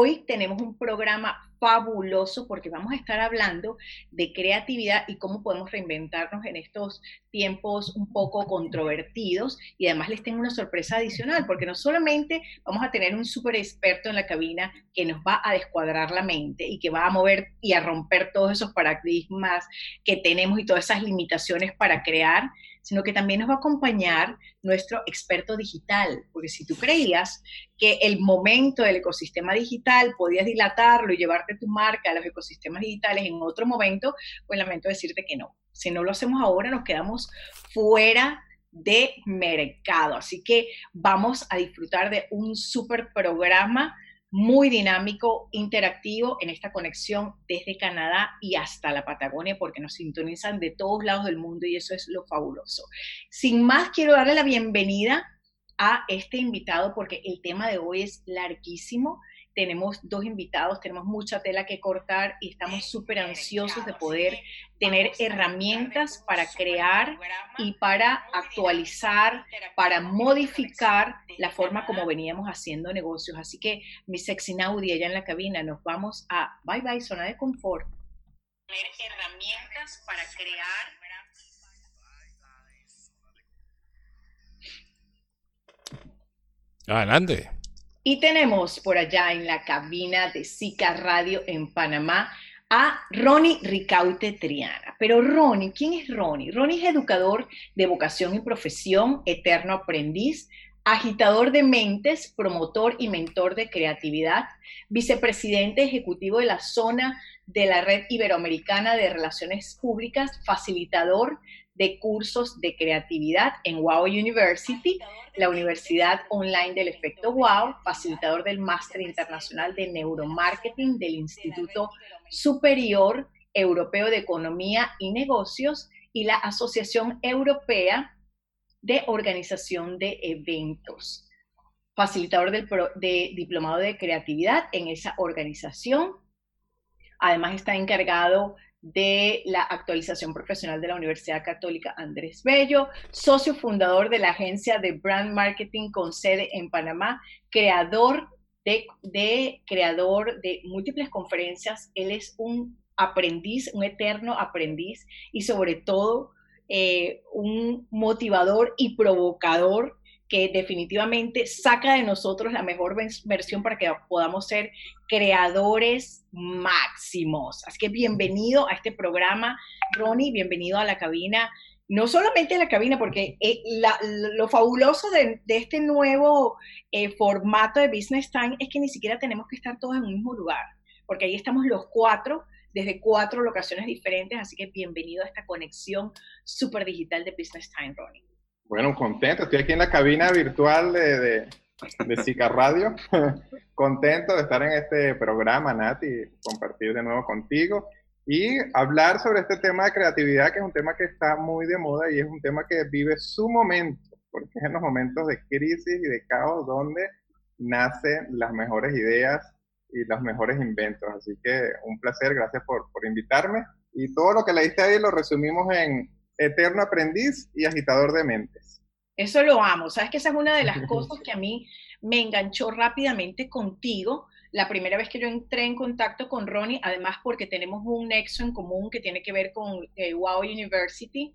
Hoy tenemos un programa fabuloso porque vamos a estar hablando de creatividad y cómo podemos reinventarnos en estos tiempos un poco controvertidos. Y además les tengo una sorpresa adicional porque no solamente vamos a tener un súper experto en la cabina que nos va a descuadrar la mente y que va a mover y a romper todos esos paradigmas que tenemos y todas esas limitaciones para crear, sino que también nos va a acompañar nuestro experto digital, porque si tú creías que el momento del ecosistema digital podías dilatarlo y llevarte tu marca a los ecosistemas digitales en otro momento, pues lamento decirte que no. Si no lo hacemos ahora, nos quedamos fuera de mercado. Así que vamos a disfrutar de un super programa muy dinámico, interactivo en esta conexión desde Canadá y hasta la Patagonia, porque nos sintonizan de todos lados del mundo y eso es lo fabuloso. Sin más, quiero darle la bienvenida a este invitado porque el tema de hoy es larguísimo tenemos dos invitados, tenemos mucha tela que cortar y estamos súper ansiosos de poder tener herramientas para crear y para actualizar, para modificar la forma como veníamos haciendo negocios. Así que mi sexy Naudi allá en la cabina, nos vamos a bye bye, zona de confort. Tener herramientas para crear Adelante. Y tenemos por allá en la cabina de Zika Radio en Panamá a Ronnie Ricaute Triana. Pero Ronnie, ¿quién es Ronnie? Ronnie es educador de vocación y profesión, eterno aprendiz, agitador de mentes, promotor y mentor de creatividad, vicepresidente ejecutivo de la zona de la Red Iberoamericana de Relaciones Públicas, facilitador de cursos de creatividad en Wow University, la Universidad Online del Efecto Wow, facilitador del Máster Internacional de Neuromarketing del Instituto Superior Europeo de Economía y Negocios y la Asociación Europea de Organización de Eventos, facilitador del de Diplomado de Creatividad en esa organización. Además está encargado de la actualización profesional de la Universidad Católica Andrés Bello, socio fundador de la agencia de brand marketing con sede en Panamá, creador de, creador de múltiples conferencias. Él es un aprendiz, un eterno aprendiz y sobre todo eh, un motivador y provocador que definitivamente saca de nosotros la mejor versión para que podamos ser creadores máximos. Así que bienvenido a este programa, Ronnie, bienvenido a la cabina. No solamente a la cabina, porque eh, lo fabuloso de, este nuevo eh, formato de Business Time es que ni siquiera tenemos que estar todos en un mismo lugar, porque ahí estamos los cuatro desde cuatro locaciones diferentes, así que bienvenido a esta conexión súper digital de Business Time, Ronnie. Bueno, contento. Estoy aquí en la cabina virtual de, de, de Radio. contento de estar en este programa, Nati, compartir de nuevo contigo y hablar sobre este tema de creatividad, que es un tema que está muy de moda y es un tema que vive su momento, porque es en los momentos de crisis y de caos donde nacen las mejores ideas y los mejores inventos. Así que un placer, gracias por, por invitarme. Y todo lo que leíste ahí lo resumimos en eterno aprendiz y agitador de mentes. Eso lo amo. Sabes que esa es una de las cosas que a mí me enganchó rápidamente contigo. La primera vez que yo entré en contacto con Ronnie, además porque tenemos un nexo en común que tiene que ver con eh, Wow University,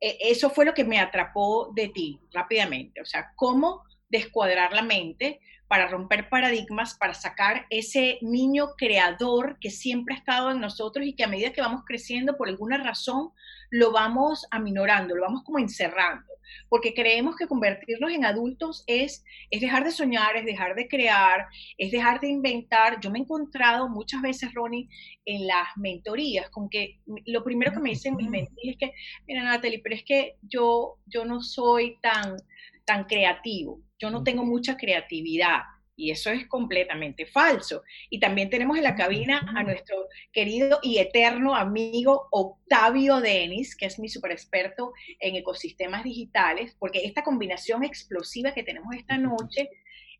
eh, eso fue lo que me atrapó de ti rápidamente. O sea, cómo descuadrar la mente para romper paradigmas, para sacar ese niño creador que siempre ha estado en nosotros y que a medida que vamos creciendo, por alguna razón, lo vamos aminorando, lo vamos como encerrando, porque creemos que convertirnos en adultos es, es dejar de soñar, es dejar de crear, es dejar de inventar. Yo me he encontrado muchas veces, Ronnie, en las mentorías, con que lo primero que me dicen mis mentores es que, mira, Natalie, pero es que yo, yo no soy tan tan creativo, yo no tengo mucha creatividad. Y eso es completamente falso. Y también tenemos en la cabina a nuestro querido y eterno amigo Octavio Denis, que es mi super experto en ecosistemas digitales, porque esta combinación explosiva que tenemos esta noche,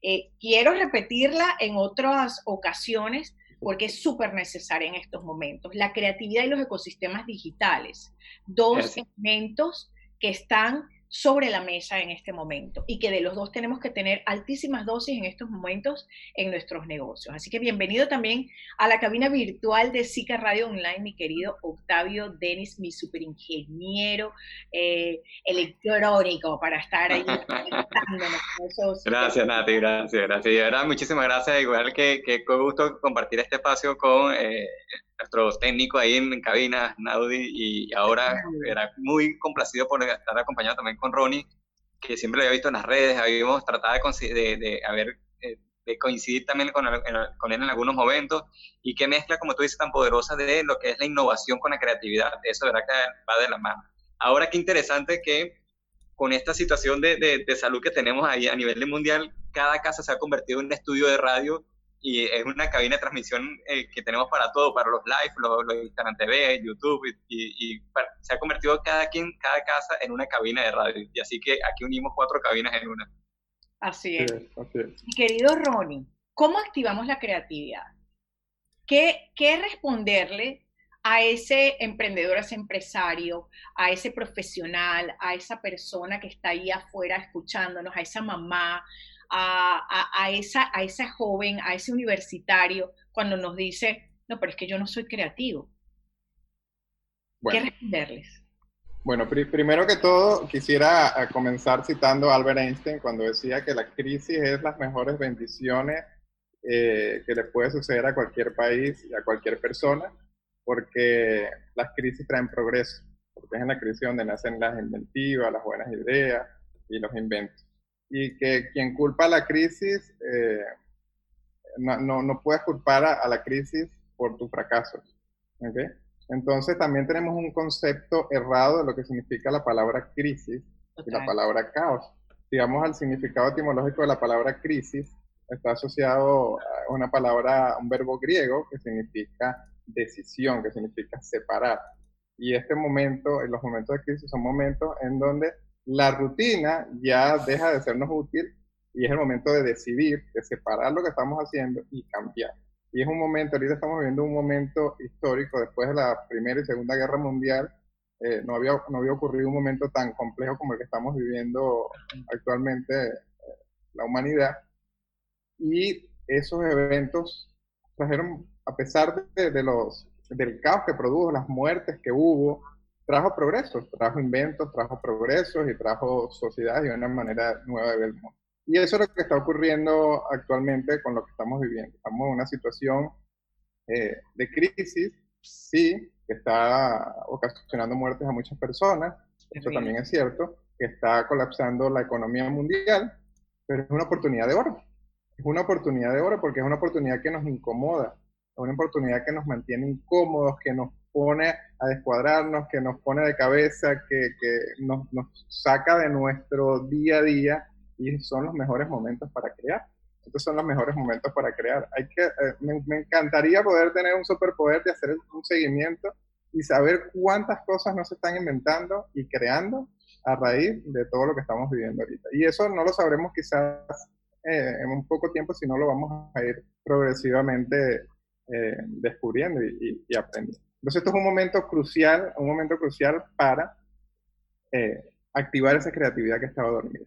eh, quiero repetirla en otras ocasiones porque es súper necesaria en estos momentos. La creatividad y los ecosistemas digitales, dos elementos que están sobre la mesa en este momento y que de los dos tenemos que tener altísimas dosis en estos momentos en nuestros negocios. Así que bienvenido también a la cabina virtual de Zika Radio Online, mi querido Octavio Denis, mi superingeniero eh, electrónico para estar ahí. gracias, Nati, gracias, gracias. Y de verdad, muchísimas gracias. Igual que, que gusto compartir este espacio con eh, nuestro técnico ahí en, cabina, Naudi, y ahora era muy complacido por estar acompañado también con Ronnie, que siempre lo había visto en las redes, habíamos tratado de, de, de, haber, eh, de coincidir también con, con, él en algunos momentos, y qué mezcla, como tú dices, tan poderosa de lo que es la innovación con la creatividad, eso de verdad que va de la mano. Ahora, qué interesante que con esta situación de, de salud que tenemos ahí a nivel mundial, cada casa se ha convertido en un estudio de radio y es una cabina de transmisión eh, que tenemos para todo, para los live, los, los Instagram TV, YouTube, y, se ha convertido cada quien, cada casa en una cabina de radio. Y así que aquí unimos cuatro cabinas en una. Así es. querido Ronnie, ¿cómo activamos la creatividad? ¿Qué, ¿Qué responderle a ese emprendedor, a ese empresario, a ese profesional, a esa persona que está ahí afuera escuchándonos, a esa mamá, a, esa, a esa joven, a ese universitario, cuando nos dice, no, pero es que yo no soy creativo? ¿Qué responderles? Bueno, primero que todo, quisiera eh, comenzar citando a Albert Einstein cuando decía que la crisis es las mejores bendiciones eh, que le puede suceder a cualquier país y a cualquier persona, porque las crisis traen progreso, porque es en la crisis donde nacen las inventivas, las buenas ideas y los inventos y que quien culpa a la crisis, eh, no, no, no, puedes culpar a, la crisis por tus fracasos. ¿okay? Entonces también tenemos un concepto errado de lo que significa la palabra crisis y la palabra caos. Si vamos al significado etimológico de la palabra crisis, está asociado a una palabra, un verbo griego que significa decisión, que significa separar. Y este momento, en los momentos de crisis, son momentos en donde la rutina ya deja de sernos útil y es el momento de decidir, de separar lo que estamos haciendo y cambiar. Y es un momento, ahorita estamos viviendo un momento histórico después de la Primera y Segunda Guerra Mundial. Eh, no, había, no había ocurrido un momento tan complejo como el que estamos viviendo actualmente eh, la humanidad. Y esos eventos trajeron, a pesar de, los, del caos que produjo, las muertes que hubo, trajo progresos, trajo inventos, trajo progresos y trajo sociedad y una manera nueva de ver el mundo. Y eso es lo que está ocurriendo actualmente con lo que estamos viviendo. Estamos en una situación eh, de crisis, sí, que está ocasionando muertes a muchas personas, eso también es cierto, que está colapsando la economía mundial, pero es una oportunidad de oro. Es una oportunidad de oro porque es una oportunidad que nos incomoda, es una oportunidad que nos mantiene incómodos, que nos pone a descuadrarnos, que nos pone de cabeza, que, que nos, nos, saca de nuestro día a día y son los mejores momentos para crear. Estos son los mejores momentos para crear. Hay que, eh, me, me, encantaría poder tener un superpoder de hacer un seguimiento y saber cuántas cosas nos están inventando y creando a raíz de todo lo que estamos viviendo ahorita. Y eso no lo sabremos quizás eh, en un poco tiempo, si no lo vamos a ir progresivamente eh, descubriendo y, y, aprendiendo. Entonces esto es un momento crucial, un momento crucial para eh, activar esa creatividad que estaba dormida.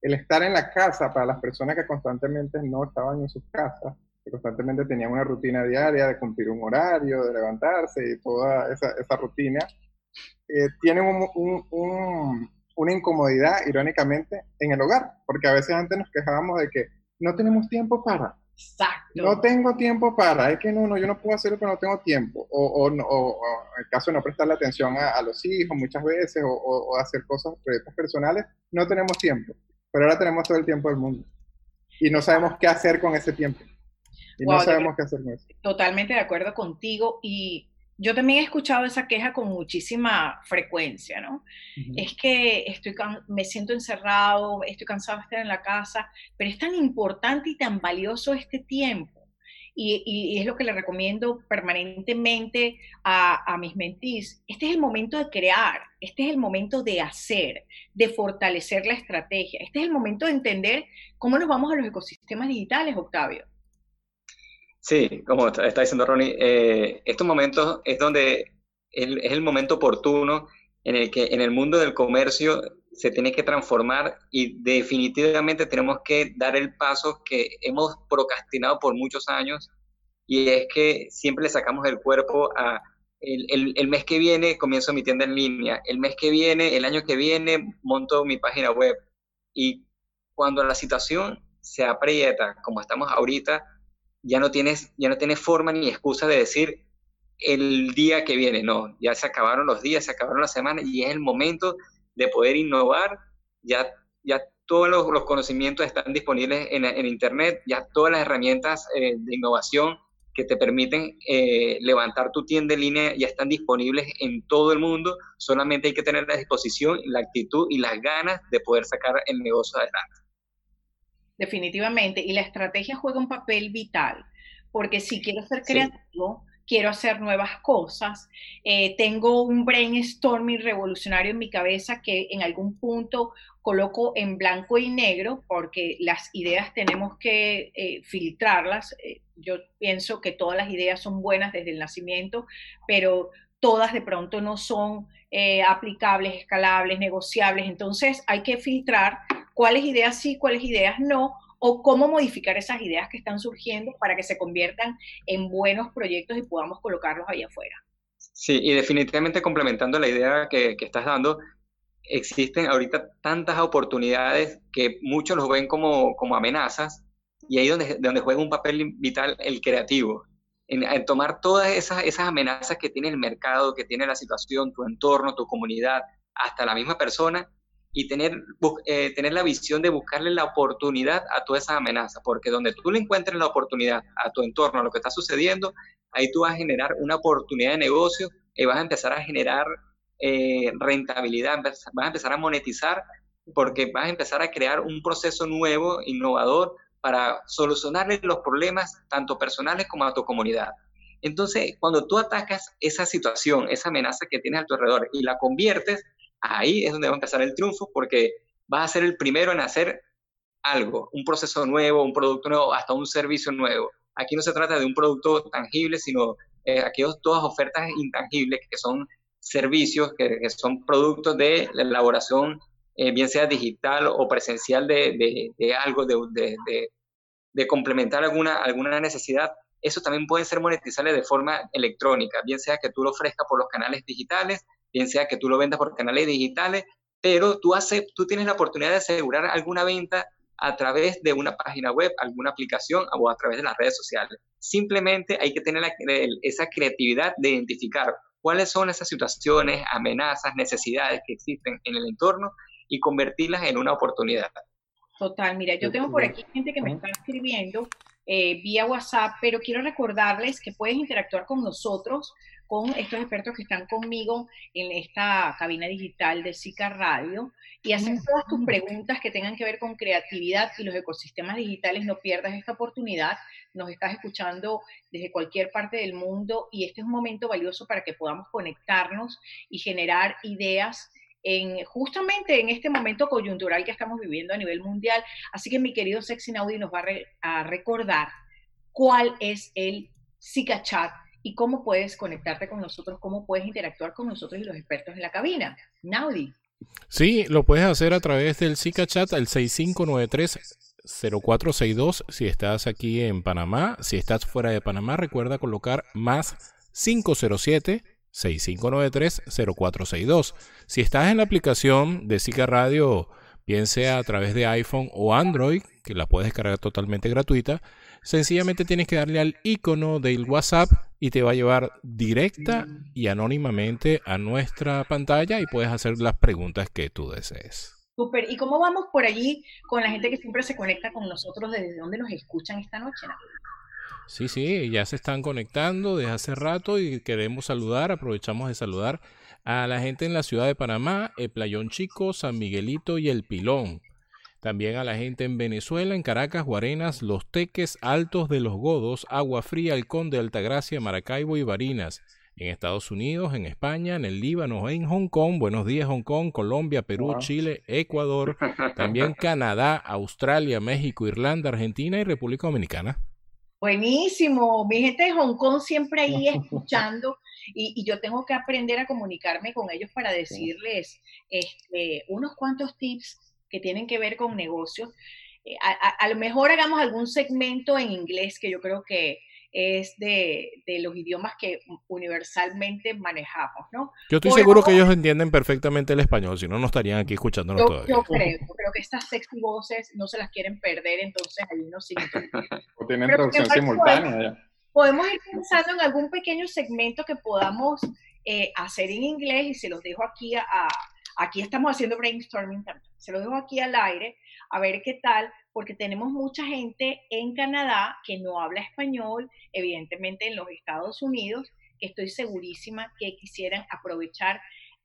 El estar en la casa para las personas que constantemente no estaban en sus casas, que constantemente tenían una rutina diaria de cumplir un horario, de levantarse y toda esa, rutina, eh, tienen un, un, una incomodidad, irónicamente, en el hogar, porque a veces antes nos quejábamos de que no tenemos tiempo para, Exacto. No tengo tiempo para, es que no, no, yo no puedo hacerlo porque no tengo tiempo. O, o, o, en el caso de no prestarle atención a, los hijos muchas veces, o, hacer cosas, proyectos personales, no tenemos tiempo. Pero ahora tenemos todo el tiempo del mundo. Y no sabemos qué hacer con ese tiempo. Y no sabemos qué hacer con eso. Totalmente de acuerdo contigo. Y yo también he escuchado esa queja con muchísima frecuencia, ¿no? Es que estoy me siento encerrado, estoy cansado de estar en la casa, pero es tan importante y tan valioso este tiempo. Y, es lo que le recomiendo permanentemente a, a mis mentís. Este es el momento de crear, este es el momento de hacer, de fortalecer la estrategia, este es el momento de entender cómo nos vamos a los ecosistemas digitales, Octavio. Sí, como está diciendo Ronnie, eh, estos momentos es donde es el momento oportuno en el que en el mundo del comercio se tiene que transformar y definitivamente tenemos que dar el paso que hemos procrastinado por muchos años y es que siempre le sacamos el cuerpo a el, el, mes que viene comienzo mi tienda en línea, el mes que viene, el año que viene monto mi página web. Y cuando la situación se aprieta como estamos ahorita, ya no tienes, ya no tienes forma ni excusa de decir el día que viene, no, ya se acabaron los días, se acabaron las semanas y es el momento de poder innovar, ya, ya todos los, conocimientos están disponibles en, en, Internet, ya todas las herramientas eh, de innovación que te permiten eh, levantar tu tienda en línea ya están disponibles en todo el mundo, solamente hay que tener la disposición, la actitud y las ganas de poder sacar el negocio adelante. Definitivamente, y la estrategia juega un papel vital, porque si quiero ser creativo, quiero hacer nuevas cosas, eh, tengo un brainstorming revolucionario en mi cabeza que en algún punto coloco en blanco y negro porque las ideas tenemos que eh, filtrarlas. Eh, yo pienso que todas las ideas son buenas desde el nacimiento, pero todas de pronto no son aplicables, escalables, negociables. Entonces hay que filtrar cuáles ideas sí, cuáles ideas no, o cómo modificar esas ideas que están surgiendo para que se conviertan en buenos proyectos y podamos colocarlos ahí afuera. Sí, y definitivamente complementando la idea que, que estás dando, existen ahorita tantas oportunidades que muchos los ven como, como amenazas y ahí donde, donde juega un papel vital el creativo, en, en, tomar todas esas, esas amenazas que tiene el mercado, que tiene la situación, tu entorno, tu comunidad, hasta la misma persona y tener, eh, tener la visión de buscarle la oportunidad a toda esa amenaza, porque donde tú le encuentres la oportunidad a tu entorno, a lo que está sucediendo, ahí tú vas a generar una oportunidad de negocio y vas a empezar a generar eh, rentabilidad, vas a empezar a monetizar, porque vas a empezar a crear un proceso nuevo, innovador, para solucionarle los problemas tanto personales como a tu comunidad. Entonces, cuando tú atacas esa situación, esa amenaza que tienes a tu alrededor y la conviertes ahí es donde va a empezar el triunfo porque vas a ser el primero en hacer algo, un proceso nuevo, un producto nuevo, hasta un servicio nuevo. Aquí no se trata de un producto tangible, sino eh, aquellos, todas ofertas intangibles que son servicios, que, son productos de la elaboración, eh, bien sea digital o presencial de, de, algo, de, de, complementar alguna, alguna necesidad. Eso también puede ser monetizable de forma electrónica, bien sea que tú lo ofrezcas por los canales digitales, bien sea que tú lo vendas por canales digitales, pero tú, hace, tú tienes la oportunidad de asegurar alguna venta a través de una página web, alguna aplicación o a través de las redes sociales. Simplemente hay que tener esa creatividad de identificar cuáles son esas situaciones, amenazas, necesidades que existen en el entorno y convertirlas en una oportunidad. Total, mira, yo tengo por aquí gente que me está escribiendo eh, vía WhatsApp, pero quiero recordarles que puedes interactuar con nosotros con estos expertos que están conmigo en esta cabina digital de SICA Radio y hacer todas tus preguntas que tengan que ver con creatividad y los ecosistemas digitales. No pierdas esta oportunidad. Nos estás escuchando desde cualquier parte del mundo y este es un momento valioso para que podamos conectarnos y generar ideas en, justamente en este momento coyuntural que estamos viviendo a nivel mundial. Así que mi querido Sexy Naudi nos va a, recordar cuál es el SICA Chat y cómo puedes conectarte con nosotros, cómo puedes interactuar con nosotros y los expertos en la cabina. Naudi. Sí, lo puedes hacer a través del Zika Chat al 6593-0462 si estás aquí en Panamá. Si estás fuera de Panamá, recuerda colocar más 507 6593-0462. Si estás en la aplicación de Zika Radio, bien sea a través de iPhone o Android, que la puedes descargar totalmente gratuita, sencillamente tienes que darle al icono del WhatsApp y te va a llevar directa y anónimamente a nuestra pantalla y puedes hacer las preguntas que tú desees. Super. ¿Y cómo vamos por allí con la gente que siempre se conecta con nosotros? ¿Desde dónde nos escuchan esta noche? Sí, sí, ya se están conectando desde hace rato y queremos saludar, aprovechamos de saludar a la gente en la ciudad de Panamá, el Playón Chico, San Miguelito y El Pilón. También a la gente en Venezuela, en Caracas, Guarenas, Los Teques, Altos de los Godos, Agua Fría, El Conde, Altagracia, Maracaibo y Barinas. En Estados Unidos, en España, en el Líbano, en Hong Kong, Buenos Días Hong Kong, Colombia, Perú, Chile, Ecuador, también Canadá, Australia, México, Irlanda, Argentina y República Dominicana. Buenísimo, mi gente de Hong Kong siempre ahí escuchando y, yo tengo que aprender a comunicarme con ellos para decirles este, unos cuantos tips que tienen que ver con negocios. Eh, a, lo mejor hagamos algún segmento en inglés que yo creo que es de, los idiomas que universalmente manejamos, ¿no? Yo estoy seguro que ellos entienden perfectamente el español, si no, no estarían aquí escuchándonos todavía. Yo creo, creo que estas sexy voces no se las quieren perder, entonces ahí no siguen. o tienen traducción simultánea Podemos ir pensando en algún pequeño segmento que podamos eh, hacer en inglés y se los dejo aquí a, aquí estamos haciendo brainstorming también, se los dejo aquí al aire a ver qué tal, porque tenemos mucha gente en Canadá que no habla español, evidentemente en los Estados Unidos, que estoy segurísima que quisieran aprovechar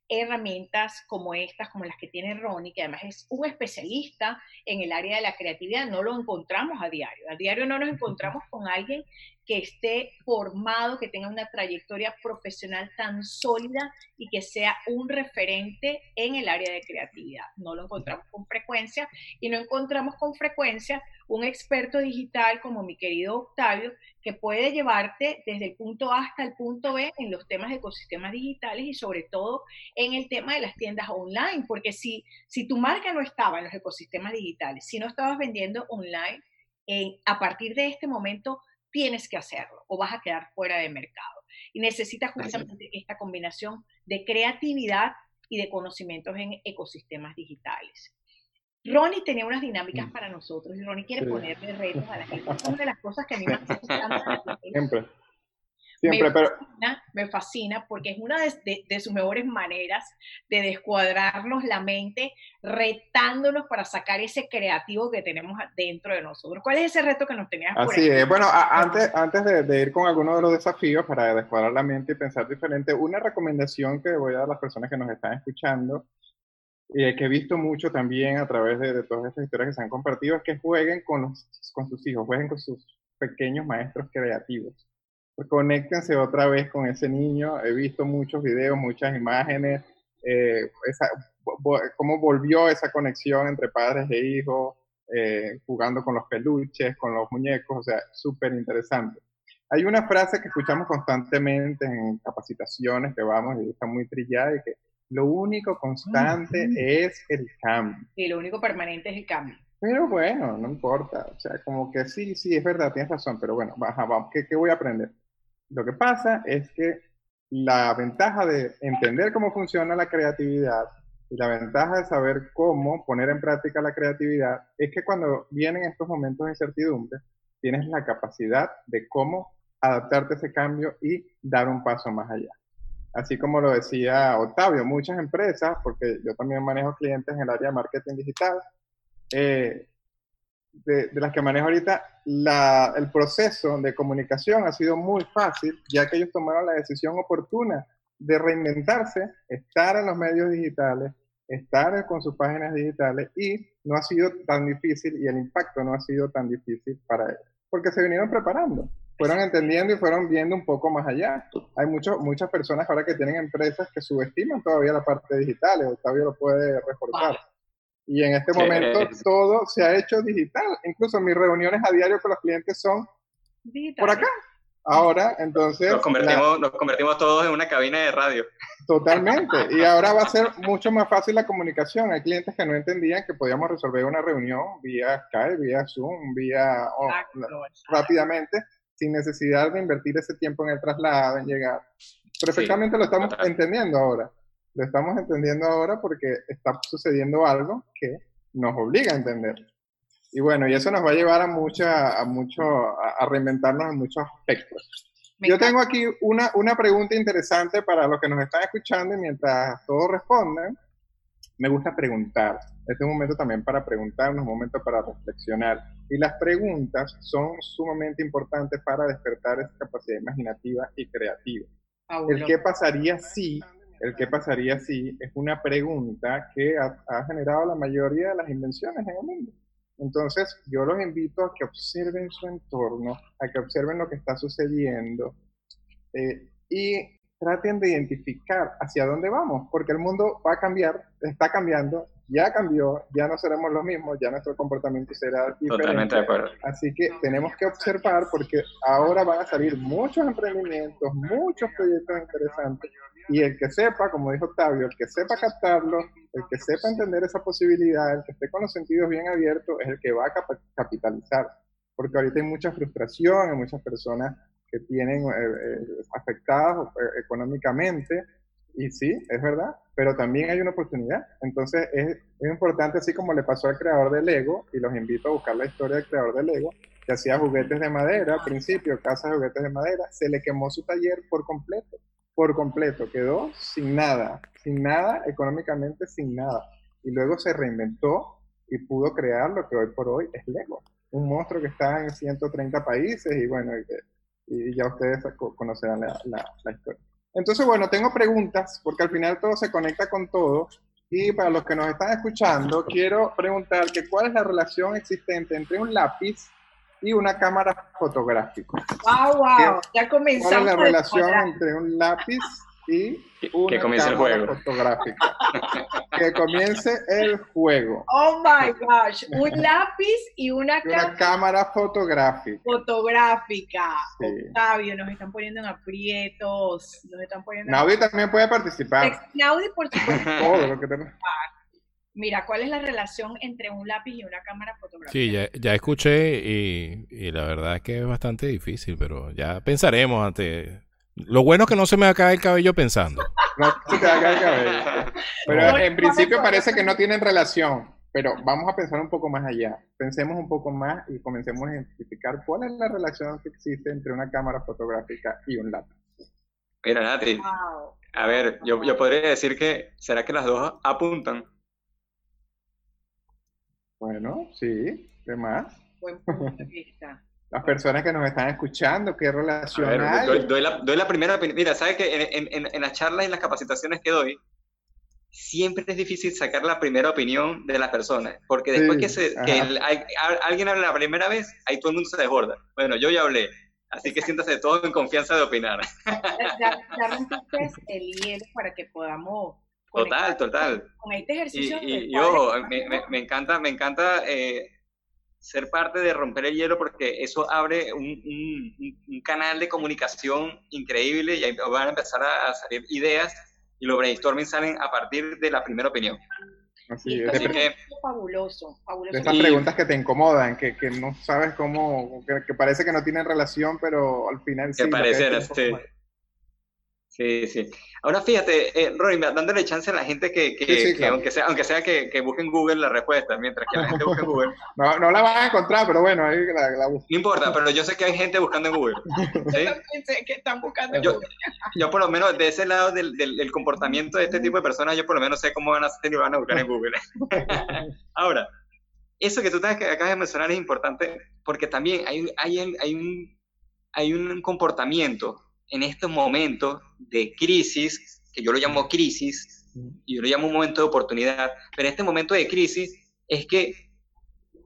herramientas como estas, como las que tiene Ronnie, que además es un especialista en el área de la creatividad, no lo encontramos a diario. A diario no nos encontramos con alguien que esté formado, que tenga una trayectoria profesional tan sólida y que sea un referente en el área de creatividad. No lo encontramos con frecuencia y no encontramos con frecuencia un experto digital como mi querido Octavio, que puede llevarte desde el punto A hasta el punto B en los temas de ecosistemas digitales y sobre todo en el tema de las tiendas online, porque si, si tu marca no estaba en los ecosistemas digitales, si no estabas vendiendo online, a partir de este momento tienes que hacerlo o vas a quedar fuera de mercado. Y necesitas justamente esta combinación de creatividad y de conocimientos en ecosistemas digitales. Ronnie tenía unas dinámicas mm. para nosotros y Ronnie quiere ponerle retos a la gente. Es una de las cosas que a mí me encanta. Siempre me, fascina, porque es una de, sus mejores maneras de descuadrarnos la mente, retándonos para sacar ese creativo que tenemos dentro de nosotros. ¿Cuál es ese reto que nos tenías por Así es. Bueno, antes, antes de, ir con alguno de los desafíos para descuadrar la mente y pensar diferente, una recomendación que voy a dar a las personas que nos están escuchando y que he visto mucho también a través de, todas estas historias que se han compartido, es que jueguen con, con sus hijos, jueguen con sus pequeños maestros creativos conéctense otra vez con ese niño. He visto muchos videos, muchas imágenes, eh, cómo volvió esa conexión entre padres e hijos, eh, jugando con los peluches, con los muñecos, o sea, súper interesante. Hay una frase que escuchamos constantemente en capacitaciones que vamos y está muy trillada y que lo único constante es el cambio. Y lo único permanente es el cambio. Pero bueno, no importa. O sea, como que sí, sí, es verdad, tienes razón, pero bueno, baja, vamos, ¿qué, ¿qué voy a aprender? Lo que pasa es que la ventaja de entender cómo funciona la creatividad y la ventaja de saber cómo poner en práctica la creatividad es que cuando vienen estos momentos de incertidumbre, tienes la capacidad de cómo adaptarte a ese cambio y dar un paso más allá. Así como lo decía Octavio, muchas empresas, porque yo también manejo clientes en el área de marketing digital, eh, de, las que manejo ahorita, el proceso de comunicación ha sido muy fácil, ya que ellos tomaron la decisión oportuna de reinventarse, estar en los medios digitales, estar con sus páginas digitales y no ha sido tan difícil y el impacto no ha sido tan difícil para ellos, porque se vinieron preparando, fueron entendiendo y fueron viendo un poco más allá. Hay mucho, muchas personas ahora que tienen empresas que subestiman todavía la parte digital, todavía lo puede reportar. Y en este momento todo se ha hecho digital. Incluso mis reuniones a diario con los clientes son por acá. Ahora, entonces... Nos convertimos, nos convertimos todos en una cabina de radio. Totalmente. Y ahora va a ser mucho más fácil la comunicación. Hay clientes que no entendían que podíamos resolver una reunión vía Skype, vía Zoom, vía... rápidamente, sin necesidad de invertir ese tiempo en el traslado, en llegar. Perfectamente lo estamos entendiendo ahora lo estamos entendiendo ahora porque está sucediendo algo que nos obliga a entender. Y bueno, y eso nos va a llevar a, mucha, a, mucho, a reinventarnos en muchos aspectos. Yo tengo aquí una, una pregunta interesante para los que nos están escuchando y mientras todos responden, me gusta preguntar. Este es un momento también para preguntarnos, un momento para reflexionar. Y las preguntas son sumamente importantes para despertar esa capacidad imaginativa y creativa. El qué pasaría si el qué pasaría si es una pregunta que ha, generado la mayoría de las invenciones en el mundo. Entonces, yo los invito a que observen su entorno, a que observen lo que está sucediendo eh, y traten de identificar hacia dónde vamos, porque el mundo va a cambiar, está cambiando ya cambió, ya no seremos los mismos, ya nuestro comportamiento será diferente. Totalmente de acuerdo. Así que tenemos que observar porque ahora van a salir muchos emprendimientos, muchos proyectos interesantes y el que sepa, como dijo Octavio, el que sepa captarlo, el que sepa entender esa posibilidad, el que esté con los sentidos bien abiertos, es el que va a capitalizar. Porque ahorita hay mucha frustración, hay muchas personas que tienen eh, eh, afectadas eh, económicamente, y sí, es verdad, pero también hay una oportunidad. Entonces es, es, importante, así como le pasó al creador de Lego, y los invito a buscar la historia del creador de Lego, que hacía juguetes de madera al principio, casas de juguetes de madera, se le quemó su taller por completo por completo, quedó sin nada, sin nada, económicamente sin nada. Y luego se reinventó y pudo crear lo que hoy por hoy es Lego, un monstruo que está en 130 países y bueno, y, ya ustedes conocerán la, la, historia. Entonces, bueno, tengo preguntas porque al final todo se conecta con todo. Y para los que nos están escuchando, quiero preguntar que cuál es la relación existente entre un lápiz y una cámara fotográfica. ¡Wow, wow! Ya comenzamos. ¿Cuál es la relación entre un lápiz y una cámara fotográfica? que comience el juego. ¡Oh, my gosh! Un lápiz y una, cámara fotográfica. Fotográfica. Octavio, nos están poniendo en aprietos. Nos están poniendo Naudi también puede participar. Naudi, por supuesto. Todo lo que tenemos. Mira, ¿cuál es la relación entre un lápiz y una cámara fotográfica? Sí, ya, ya escuché y, la verdad es que es bastante difícil, pero ya pensaremos ante... Lo bueno es que no se me va a caer el cabello pensando. No se te va a caer el cabello. Pero en principio parece que no tienen relación, pero vamos a pensar un poco más allá. Pensemos un poco más y comencemos a identificar cuál es la relación que existe entre una cámara fotográfica y un lápiz. Mira, Nati, a ver, yo, yo podría decir que, ¿será que las dos apuntan? Bueno, sí, ¿qué más? Buen punto de vista. Las personas que nos están escuchando, ¿qué relación hay? Doy, la, primera opinión. Mira, ¿sabes que en, en, en, las charlas y en las capacitaciones que doy, siempre es difícil sacar la primera opinión de las personas, porque después que, se, que alguien habla la primera vez, ahí todo el mundo se desborda. Bueno, yo ya hablé, así que siéntase todo en confianza de opinar. Ya, ya rompiste el hielo para que podamos Total, total. Con este ejercicio. Y, yo, me, encanta, me encanta eh, ser parte de romper el hielo porque eso abre un, canal de comunicación increíble y ahí van a empezar a, salir ideas y los brainstorming salen a partir de la primera opinión. Así es. que, fabuloso, fabuloso. De estas preguntas que te incomodan, que, que no sabes cómo, que, parece que no tienen relación, pero al final sí. Que parecer, sí. Sí, sí. Ahora fíjate, eh, Rory, dándole chance a la gente que, que, aunque sea, aunque sea que, que busquen Google la respuesta, mientras que la gente busque Google. no, no la van a encontrar, pero bueno, ahí la, la No importa, pero yo sé que hay gente buscando en Google. ¿sí? que están buscando yo, Google. yo por lo menos de ese lado del, del, comportamiento de este tipo de personas, yo por lo menos sé cómo van a hacer y van a buscar en Google. Ahora, eso que tú acabas de mencionar es importante porque también hay, hay, hay, un, hay un comportamiento en estos momentos de crisis, que yo lo llamo crisis, y yo lo llamo un momento de oportunidad, pero en este momento de crisis es que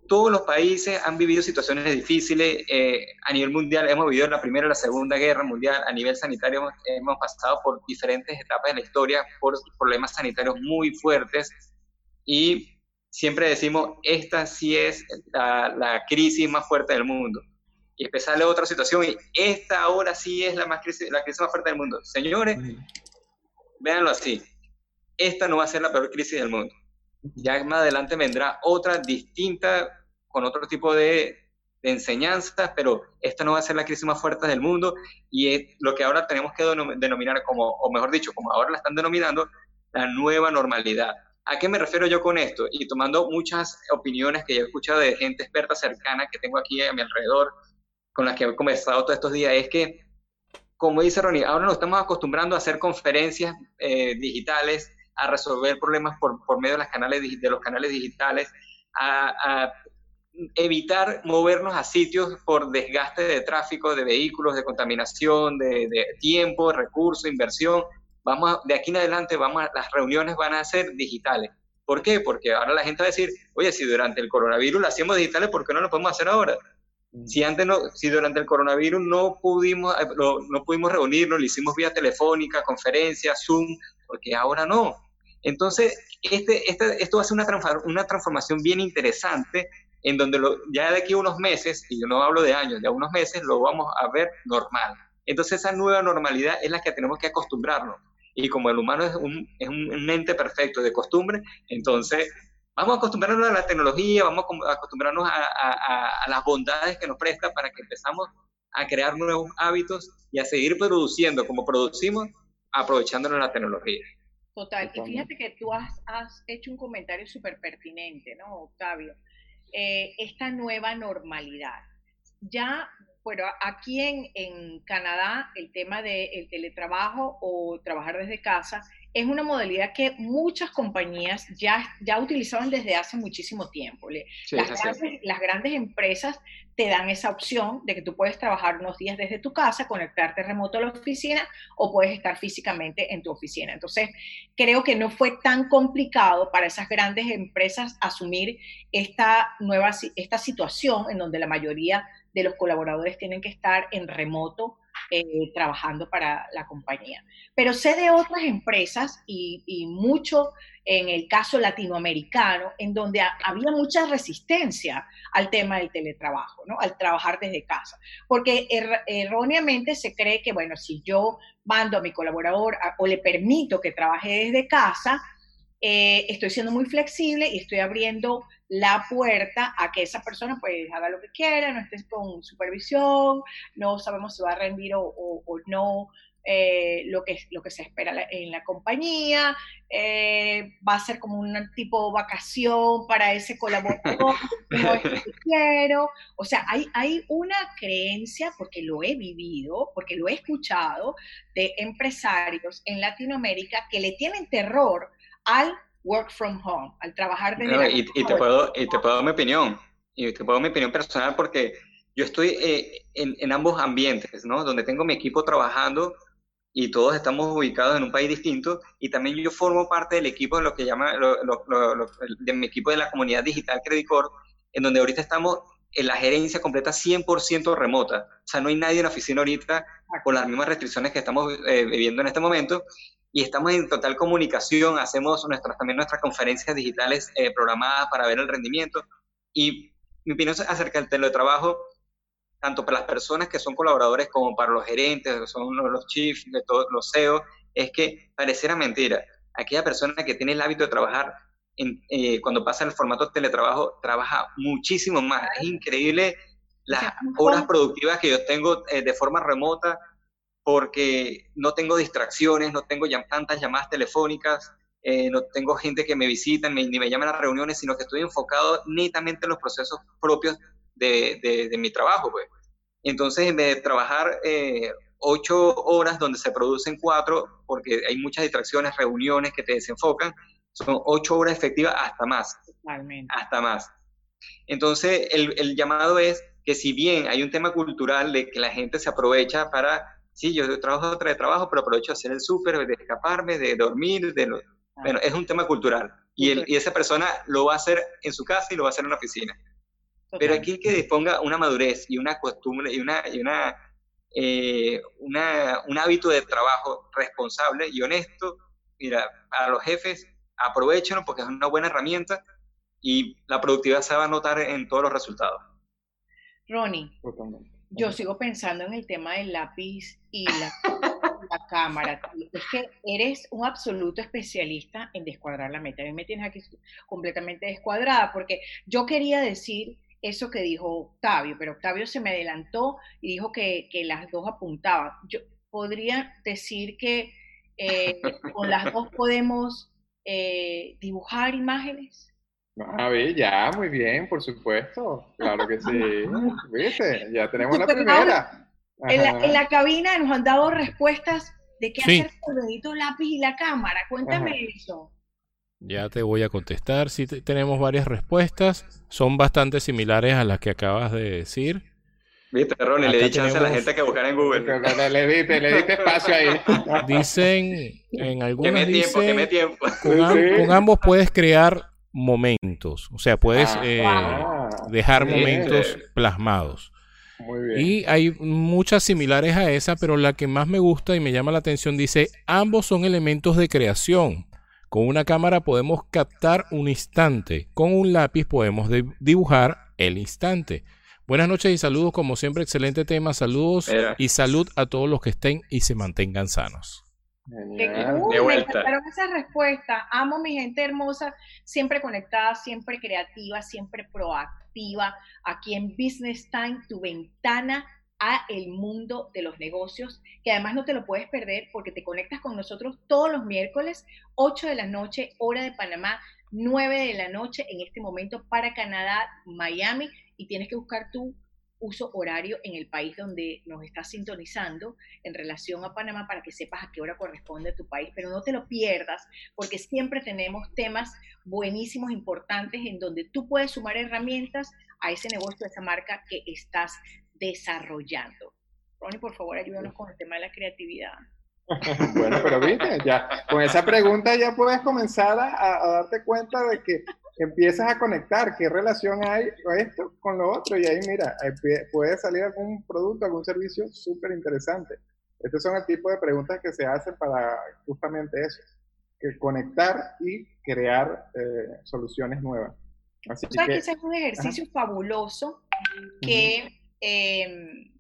todos los países han vivido situaciones difíciles eh, a nivel mundial. Hemos vivido la Primera y la Segunda Guerra Mundial. A nivel sanitario hemos, hemos, pasado por diferentes etapas de la historia, por problemas sanitarios muy fuertes. Y siempre decimos, esta sí es la, la crisis más fuerte del mundo y empezarle otra situación y esta ahora sí es la, más crisis, la crisis más fuerte del mundo. Señores, véanlo así, esta no va a ser la peor crisis del mundo. Ya más adelante vendrá otra distinta, con otro tipo de, de enseñanzas, pero esta no va a ser la crisis más fuerte del mundo y es lo que ahora tenemos que denominar como, o mejor dicho, como ahora la están denominando, la nueva normalidad. ¿A qué me refiero yo con esto? Y tomando muchas opiniones que yo he escuchado de gente experta cercana que tengo aquí a mi alrededor, con las que he conversado todos estos días es que, como dice Ronnie, ahora nos estamos acostumbrando a hacer conferencias eh, digitales, a resolver problemas por, por medio de, las canales, de los canales digitales, a, evitar movernos a sitios por desgaste de tráfico, de vehículos, de contaminación, de, de tiempo, recursos, inversión. Vamos de aquí en adelante, vamos las reuniones van a ser digitales. ¿Por qué? Porque ahora la gente va a decir, oye, si durante el coronavirus lo hacíamos digitales, ¿por qué no lo podemos hacer ahora? Si antes no, si durante el coronavirus no pudimos, eh, no, pudimos reunirnos, lo hicimos vía telefónica, conferencia, Zoom, porque ahora no. Entonces, este, este, esto ser una, una transformación bien interesante en donde ya de aquí a unos meses, y yo no hablo de años, de unos meses lo vamos a ver normal. Entonces esa nueva normalidad es la que tenemos que acostumbrarnos. Y como el humano es un, es un ente perfecto de costumbre, entonces vamos a acostumbrarnos a la tecnología, vamos a acostumbrarnos a, a las bondades que nos presta para que empezamos a crear nuevos hábitos y a seguir produciendo como producimos, aprovechándonos la tecnología. Total. Y fíjate que tú has, has hecho un comentario súper pertinente, ¿no, Octavio? Eh, esta nueva normalidad. Ya, bueno, aquí en, en Canadá el tema del teletrabajo o trabajar desde casa es una modalidad que muchas compañías ya, ya utilizaban desde hace muchísimo tiempo. las, grandes, empresas te dan esa opción de que tú puedes trabajar unos días desde tu casa, conectarte remoto a la oficina o puedes estar físicamente en tu oficina. Entonces, creo que no fue tan complicado para esas grandes empresas asumir esta nueva esta situación en donde la mayoría de los colaboradores tienen que estar en remoto eh, trabajando para la compañía. Pero sé de otras empresas y, mucho en el caso latinoamericano, en donde había mucha resistencia al tema del teletrabajo, ¿no? al trabajar desde casa. Porque er, erróneamente se cree que, bueno, si yo mando a mi colaborador o le permito que trabaje desde casa, eh, estoy siendo muy flexible y estoy abriendo la puerta a que esa persona pues haga lo que quiera, no esté con supervisión, no sabemos si va a rendir o, no eh, lo, que, lo que se espera en la compañía, eh, va a ser como un tipo vacación para ese colaborador, no es que quiero. O sea, hay, hay una creencia, porque lo he vivido, porque lo he escuchado, de empresarios en Latinoamérica que le tienen terror al work from home, al trabajar desde y, y, te puedo, y te puedo dar mi opinión, y te puedo dar mi opinión personal porque yo estoy eh, en, en, ambos ambientes, ¿no? Donde tengo mi equipo trabajando y todos estamos ubicados en un país distinto y también yo formo parte del equipo de lo que llama, de mi equipo de la comunidad digital Credicor, en donde ahorita estamos en la gerencia completa 100% remota. O sea, no hay nadie en la oficina ahorita con las mismas restricciones que estamos eh, viviendo en este momento y estamos en total comunicación, hacemos nuestras, también nuestras conferencias digitales eh, programadas para ver el rendimiento y mi opinión acerca del teletrabajo, tanto para las personas que son colaboradores como para los gerentes, que son los chiefs, de todos los CEOs, es que pareciera mentira. Aquella persona que tiene el hábito de trabajar en, eh, cuando pasa el formato teletrabajo, trabaja muchísimo más. Es increíble las horas productivas que yo tengo eh, de forma remota porque no tengo distracciones, no tengo tantas llamadas telefónicas, eh, no tengo gente que me visita ni me llama a las reuniones, sino que estoy enfocado netamente en los procesos propios de, mi trabajo. Pues. Entonces, en vez de trabajar eh, ocho horas donde se producen cuatro, porque hay muchas distracciones, reuniones que te desenfocan, son ocho horas efectivas hasta más. Totalmente. Hasta más. Entonces, el, el llamado es que si bien hay un tema cultural de que la gente se aprovecha para sí, yo trabajo otra de trabajo, pero aprovecho de hacer el súper, de escaparme, de dormir, de lo, ah. bueno, es un tema cultural. Y, el, y, esa persona lo va a hacer en su casa y lo va a hacer en una oficina. Pero aquí hay que disponga una madurez y una costumbre y una, y una, eh, una, un hábito de trabajo responsable y honesto. Mira, a los jefes, aprovechenlo porque es una buena herramienta y la productividad se va a notar en todos los resultados. Ronnie, yo sigo pensando en el tema del lápiz y la, cámara. Es que eres un absoluto especialista en descuadrar la meta. A mí me tienes aquí completamente descuadrada porque yo quería decir eso que dijo Octavio, pero Octavio se me adelantó y dijo que, las dos apuntaban. Yo podría decir que eh, con las dos podemos eh, dibujar imágenes. A ver, ya, muy bien, por supuesto. Claro que sí. ¿Viste? Ya tenemos la primera. En la, cabina nos han dado respuestas de qué hacer con el dedito lápiz y la cámara. Cuéntame eso. Ya te voy a contestar. Sí, tenemos varias respuestas. Son bastante similares a las que acabas de decir. Viste, Ronnie, le di chance a la gente que buscara en Google. Le, diste, le diste espacio ahí. Dicen, en algunas tiempo, tiempo. con ambos puedes crear momentos, o sea, puedes ah, eh, dejar momentos plasmados. Y hay muchas similares a esa, pero la que más me gusta y me llama la atención dice, ambos son elementos de creación. Con una cámara podemos captar un instante, con un lápiz podemos dibujar el instante. Buenas noches y saludos, como siempre, excelente tema. Saludos y salud a todos los que estén y se mantengan sanos. De vuelta. Me esa respuesta. Amo mi gente hermosa, siempre conectada, siempre creativa, siempre proactiva. Aquí en Business Time, tu ventana a el mundo de los negocios, que además no te lo puedes perder porque te conectas con nosotros todos los miércoles, 8 de la noche, hora de Panamá, 9 de la noche en este momento para Canadá, Miami y tienes que buscar tu uso horario en el país donde nos estás sintonizando en relación a Panamá para que sepas a qué hora corresponde tu país, pero no te lo pierdas porque siempre tenemos temas buenísimos, importantes, en donde tú puedes sumar herramientas a ese negocio, a esa marca que estás desarrollando. Ronnie, por favor, ayúdanos con el tema de la creatividad. bueno, pero viste, ya con esa pregunta ya puedes comenzar a, a darte cuenta de que empiezas a conectar qué relación hay esto con lo otro y ahí mira, puede salir algún producto, algún servicio súper interesante. Estos son el tipo de preguntas que se hacen para justamente eso, que conectar y crear eh, soluciones nuevas. Así o sea, que, ese es un ejercicio fabuloso que em,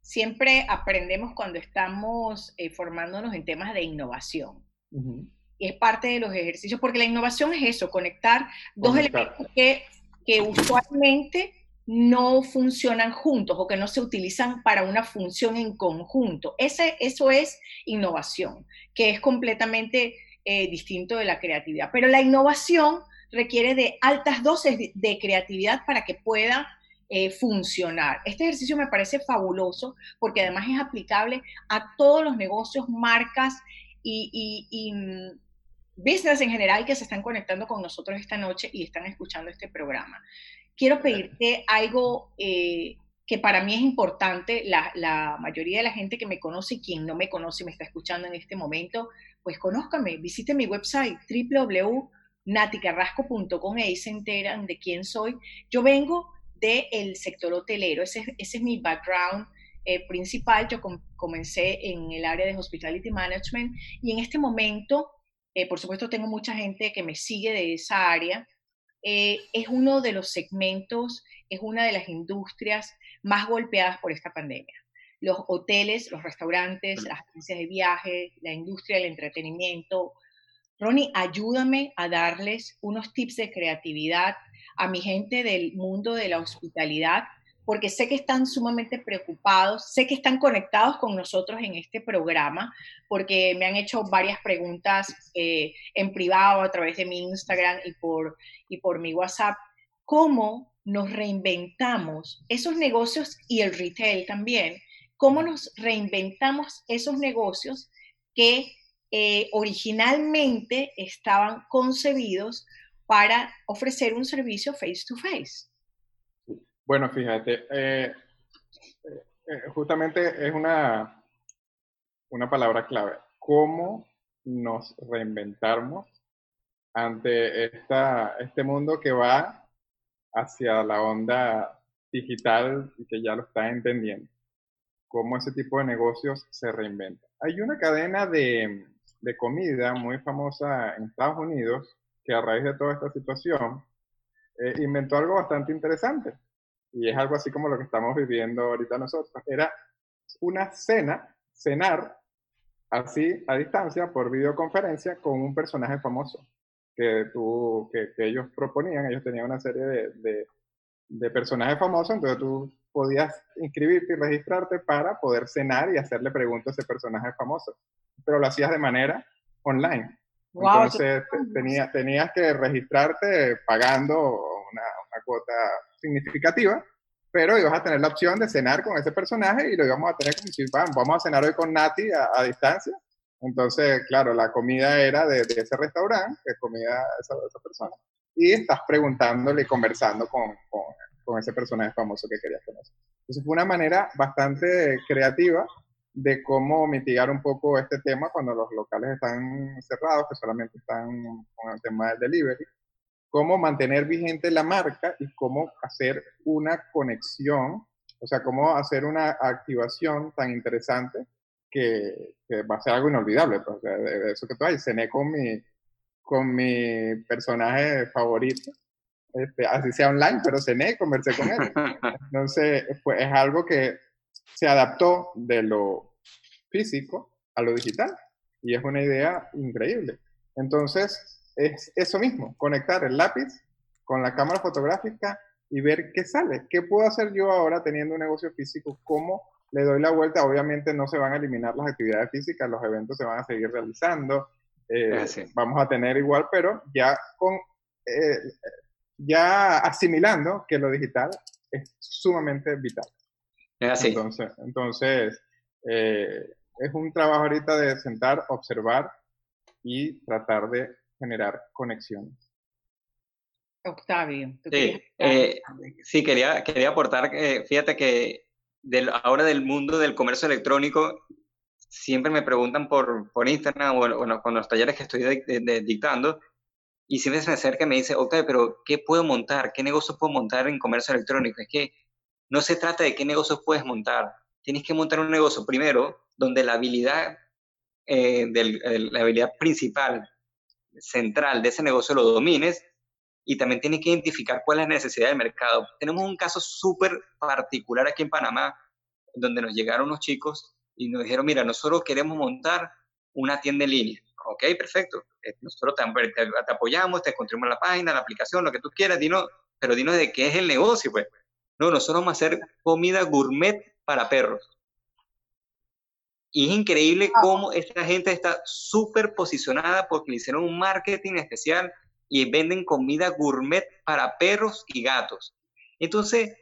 siempre aprendemos cuando estamos eh, formándonos en temas de innovación es parte de los ejercicios, porque la innovación es eso, conectar dos elementos que, que usualmente no funcionan juntos o que no se utilizan para una función en conjunto. Ese, eso es innovación, que es completamente eh, distinto de la creatividad. Pero la innovación requiere de altas dosis de, creatividad para que pueda eh, funcionar. Este ejercicio me parece fabuloso porque además es aplicable a todos los negocios, marcas y, y mm, business en general que se están conectando con nosotros esta noche y están escuchando este programa. Quiero pedirte algo eh, que para mí es importante, la, mayoría de la gente que me conoce y quien no me conoce y me está escuchando en este momento, pues conózcame, visite mi website www.naticarrasco.com y ahí se enteran de quién soy. Yo vengo del sector hotelero, ese, ese es mi background. Eh, principal, yo comencé en el área de Hospitality Management y en este momento eh, por supuesto tengo mucha gente que me sigue de esa área, eh, es uno de los segmentos, es una de las industrias más golpeadas por esta pandemia. Los hoteles, los restaurantes, las agencias de viaje, la industria del entretenimiento. Ronnie, ayúdame a darles unos tips de creatividad a mi gente del mundo de la hospitalidad porque sé que están sumamente preocupados, sé que están conectados con nosotros en este programa, porque me han hecho varias preguntas eh, en privado a través de mi Instagram y por, y por mi WhatsApp. ¿Cómo nos reinventamos esos negocios y el retail también? ¿Cómo nos reinventamos esos negocios que eh, originalmente estaban concebidos para ofrecer un servicio face to face? Bueno, fíjate, eh, eh, justamente es una, una palabra clave. ¿Cómo nos reinventamos ante esta, este mundo que va hacia la onda digital y que ya lo está entendiendo? ¿Cómo ese tipo de negocios se reinventa? Hay una cadena de, de comida muy famosa en Estados Unidos que a raíz de toda esta situación eh, inventó algo bastante interesante y es algo así como lo que estamos viviendo ahorita nosotros. Era una cena, cenar así a distancia por videoconferencia con un personaje famoso que, tú, que, ellos proponían. Ellos tenían una serie de, de, personajes famosos, entonces tú podías inscribirte y registrarte para poder cenar y hacerle preguntas a ese personaje famoso. Pero lo hacías de manera online. Entonces tenía, tenías que registrarte pagando una, una cuota significativa, pero ibas a tener la opción de cenar con ese personaje y lo íbamos a tener como si vamos a cenar hoy con Nati a, distancia. Entonces, claro, la comida era de, ese restaurante que comía esa, esa, persona. Y estás preguntándole y conversando con, con, con, ese personaje famoso que querías conocer. Entonces fue una manera bastante creativa de cómo mitigar un poco este tema cuando los locales están cerrados, que solamente están con el tema del delivery cómo mantener vigente la marca y cómo hacer una conexión, o sea, cómo hacer una activación tan interesante que, va a ser algo inolvidable. Pues, de, eso que tú hay, cené con mi, con mi personaje favorito, este, así sea online, pero cené, conversé con él. Entonces, pues es algo que se adaptó de lo físico a lo digital y es una idea increíble. Entonces, es eso mismo, conectar el lápiz con la cámara fotográfica y ver qué sale. ¿Qué puedo hacer yo ahora teniendo un negocio físico? ¿Cómo le doy la vuelta? Obviamente no se van a eliminar las actividades físicas, los eventos se van a seguir realizando. Eh, ah, vamos a tener igual, pero ya con eh, ya asimilando que lo digital es sumamente vital. Es así. Entonces, entonces eh, es un trabajo ahorita de sentar, observar y tratar de generar conexiones. Octavio. Sí, eh, sí, quería, quería aportar, eh, fíjate que del, ahora del mundo del comercio electrónico, siempre me preguntan por, por Instagram o bueno, con los talleres que estoy dictando, y siempre se me acerca y me dice, ok, pero ¿qué puedo montar? ¿Qué negocio puedo montar en comercio electrónico? Es que no se trata de qué negocio puedes montar. Tienes que montar un negocio primero donde la habilidad, eh, la habilidad principal, central de ese negocio lo domines y también tienes que identificar cuál es la necesidad del mercado. Tenemos un caso súper particular aquí en Panamá, donde nos llegaron unos chicos y nos dijeron, mira, nosotros queremos montar una tienda en línea ok, perfecto, eh, nosotros te, apoyamos, te construimos la página, la aplicación, lo que tú quieras, pero dinos de qué es el negocio, pues. No, nosotros vamos a hacer comida gourmet para perros. Y es increíble cómo esta gente está súper posicionada porque le hicieron un marketing especial y venden comida gourmet para perros y gatos. Entonces,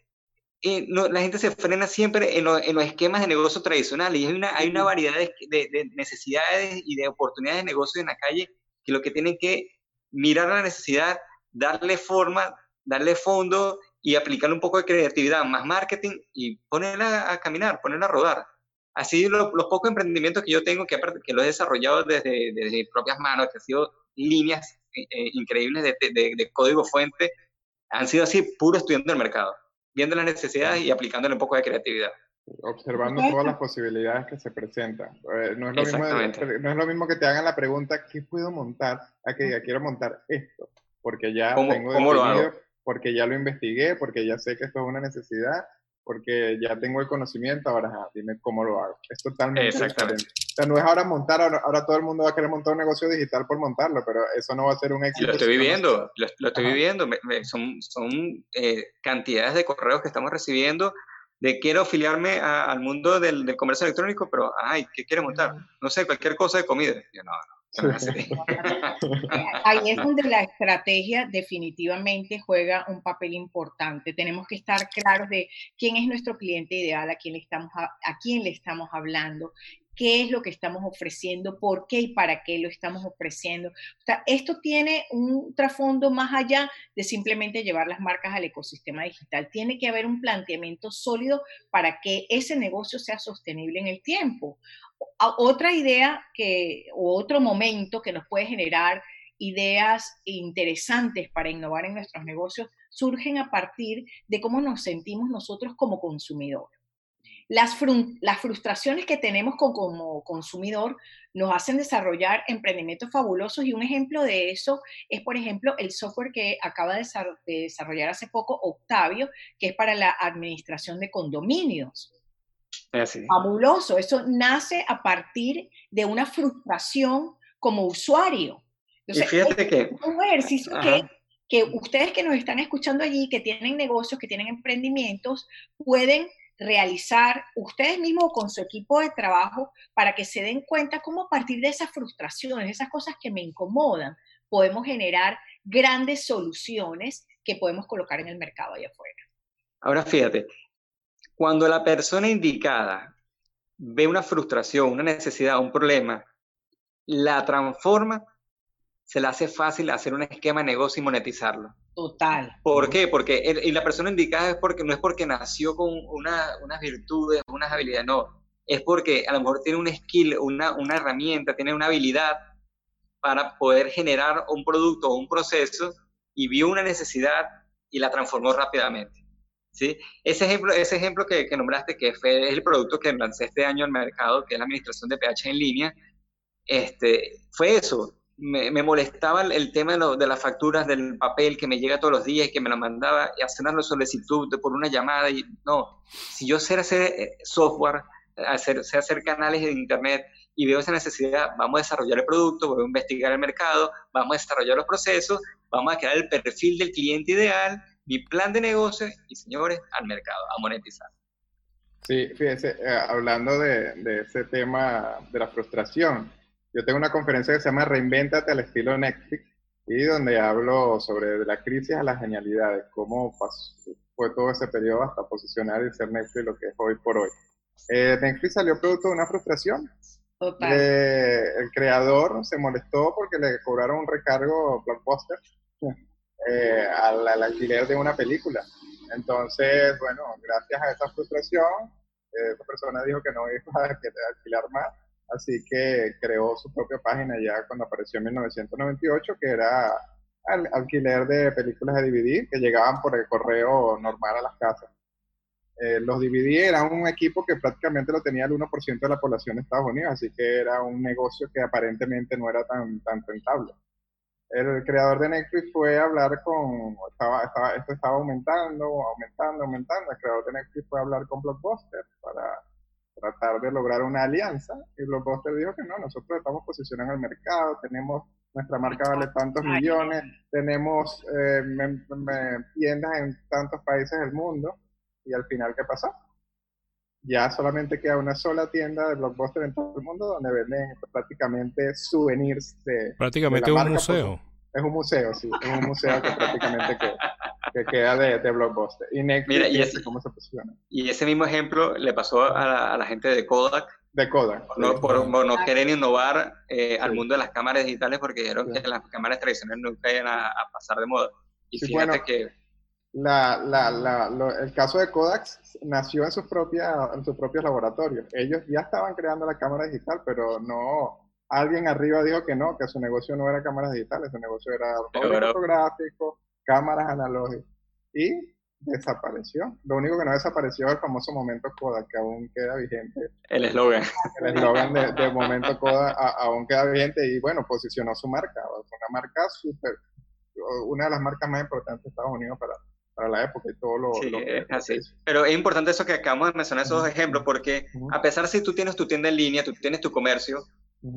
eh, la gente se frena siempre en, los esquemas de negocio tradicionales y hay una, hay una variedad de, necesidades y de oportunidades de negocio en la calle que lo que tienen que mirar la necesidad, darle forma, darle fondo y aplicar un poco de creatividad, más marketing y ponerla a caminar, ponerla a rodar. Así los pocos emprendimientos que yo tengo, que que lo he desarrollado desde, desde mis propias manos, que han sido líneas eh, eh, increíbles de, de código fuente, han sido así puro estudiando el mercado viendo las necesidades y aplicándole un poco de creatividad. Observando todas las posibilidades que se presentan. Eh, no, es lo mismo, no es lo mismo que te hagan la pregunta, ¿qué puedo montar? A que diga, quiero montar esto, porque ya tengo ¿cómo lo hago? porque ya lo investigué, porque ya sé que esto es una necesidad porque ya tengo el conocimiento, ahora dime cómo lo hago. Es totalmente diferente. O sea, no es ahora montar, ahora, todo el mundo va a querer montar un negocio digital por montarlo, pero eso no va a ser un éxito. Lo estoy viviendo, lo, estoy viviendo. son son eh, cantidades de correos que estamos recibiendo de quiero afiliarme al mundo del, del, comercio electrónico, pero, ay, ¿qué quieres montar? No sé, cualquier cosa de comida. Yo, no, no. Ahí es donde la estrategia definitivamente juega un papel importante. Tenemos que estar claros de quién es nuestro cliente ideal, a quién le estamos, a, quién le estamos hablando, qué es lo que estamos ofreciendo, por qué y para qué lo estamos ofreciendo. Esto tiene un trasfondo más allá de simplemente llevar las marcas al ecosistema digital. Tiene que haber un planteamiento sólido para que ese negocio sea sostenible en el tiempo otra idea que, o otro momento que nos puede generar ideas interesantes para innovar en nuestros negocios surgen a partir de cómo nos sentimos nosotros como consumidor. Las, las frustraciones que tenemos como consumidor nos hacen desarrollar emprendimientos fabulosos y un ejemplo de eso es, por ejemplo, el software que acaba de desarrollar hace poco Octavio, que es para la administración de condominios. Fabuloso. Eso nace a partir de una frustración como usuario. Entonces, fíjate que... Un ejercicio que, que ustedes que nos están escuchando allí, que tienen negocios, que tienen emprendimientos, pueden realizar ustedes mismos con su equipo de trabajo para que se den cuenta cómo a partir de esas frustraciones, esas cosas que me incomodan, podemos generar grandes soluciones que podemos colocar en el mercado allá afuera. Ahora fíjate, cuando la persona indicada ve una frustración, una necesidad, un problema, la transforma, se le hace fácil hacer un esquema de negocio y monetizarlo. Total. ¿Por qué? Porque y la persona indicada es porque no es porque nació con unas virtudes, unas habilidades, no. Es porque a lo mejor tiene un skill, una, una herramienta, tiene una habilidad para poder generar un producto o un proceso y vio una necesidad y la transformó rápidamente. ¿sí? Ese ejemplo, ese ejemplo que, que nombraste, que fue, es el producto que lancé este año al mercado, que es la administración de PH en línea, este, fue eso. Me, molestaba el, tema de, las facturas del papel que me llega todos los días y que me lo mandaba y hacer una solicitud por una llamada. Y no, si yo sé hacer eh, software, hacer, sé hacer canales de internet y veo esa necesidad, vamos a desarrollar el producto, voy a investigar el mercado, vamos a desarrollar los procesos, vamos a crear el perfil del cliente ideal, mi plan de negocio y, señores, al mercado, a monetizar. Sí, fíjese, eh, hablando de, de ese tema de la frustración, yo tengo una conferencia que se llama Reinvéntate al estilo Netflix y donde hablo sobre la crisis a las genialidades, cómo fue todo ese periodo hasta posicionar y ser Netflix lo que es hoy por hoy. Eh, Netflix salió producto de una frustración. el creador se molestó porque le cobraron un recargo blockbuster eh, al, alquiler de una película. Entonces, bueno, gracias a esa frustración, eh, esa persona dijo que no iba a alquilar más así que creó su propia página ya cuando apareció en 1998, que era al alquiler de películas de DVD que llegaban por el correo normal a las casas. Eh, los DVD eran un equipo que prácticamente lo tenía el 1% de la población de Estados Unidos, así que era un negocio que aparentemente no era tan, tan rentable. El creador de Netflix fue a hablar con, estaba, estaba, esto estaba aumentando, aumentando, aumentando. El creador de Netflix fue a hablar con Blockbuster para tratar de lograr una alianza y Blockbuster dijo que no, nosotros estamos posicionando en el mercado, tenemos nuestra marca vale tantos millones, tenemos eh, tiendas en tantos países del mundo y al final ¿qué pasó? Ya solamente queda una sola tienda de Blockbuster en todo el mundo donde venden prácticamente souvenirs de... Prácticamente un museo. Es un museo, sí, es un museo que prácticamente queda que queda de, Blockbuster. Y Netflix, y ese, ¿cómo se posiciona? Y ese mismo ejemplo le pasó a la, gente de Kodak. De Kodak. No, por, no querer innovar eh, al mundo de las cámaras digitales porque dijeron que las cámaras tradicionales nunca iban a, pasar de moda. Y fíjate que... La, la, la, el caso de Kodak nació en sus, propias, en sus propios laboratorios. Ellos ya estaban creando la cámara digital, pero no, alguien arriba dijo que no, que su negocio no era cámaras digitales, su negocio era fotográfico, cámaras analógicas. Y desapareció. Lo único que no desapareció es el famoso momento Kodak, que aún queda vigente. El eslogan. El eslogan de, momento Kodak aún queda vigente y bueno, posicionó su marca. Una marca súper, una de las marcas más importantes de Estados Unidos para, para la época y todo lo, sí, así. Pero es importante eso que acabamos de mencionar, esos dos ejemplos, porque a pesar si tú tienes tu tienda en línea, tú tienes tu comercio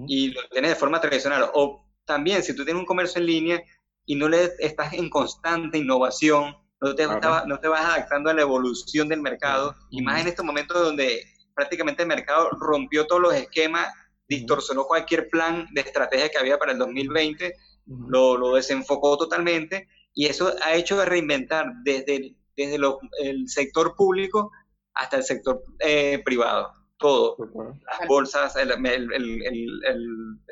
y lo tienes de forma tradicional, o también si tú tienes un comercio en línea y no le estás en constante innovación, no te, no te vas adaptando a la evolución del mercado, y más en estos momentos donde prácticamente el mercado rompió todos los esquemas, distorsionó cualquier plan de estrategia que había para el 2020, lo, lo, desenfocó totalmente, y eso ha hecho reinventar desde, desde el sector público hasta el sector eh, privado, todo, las bolsas,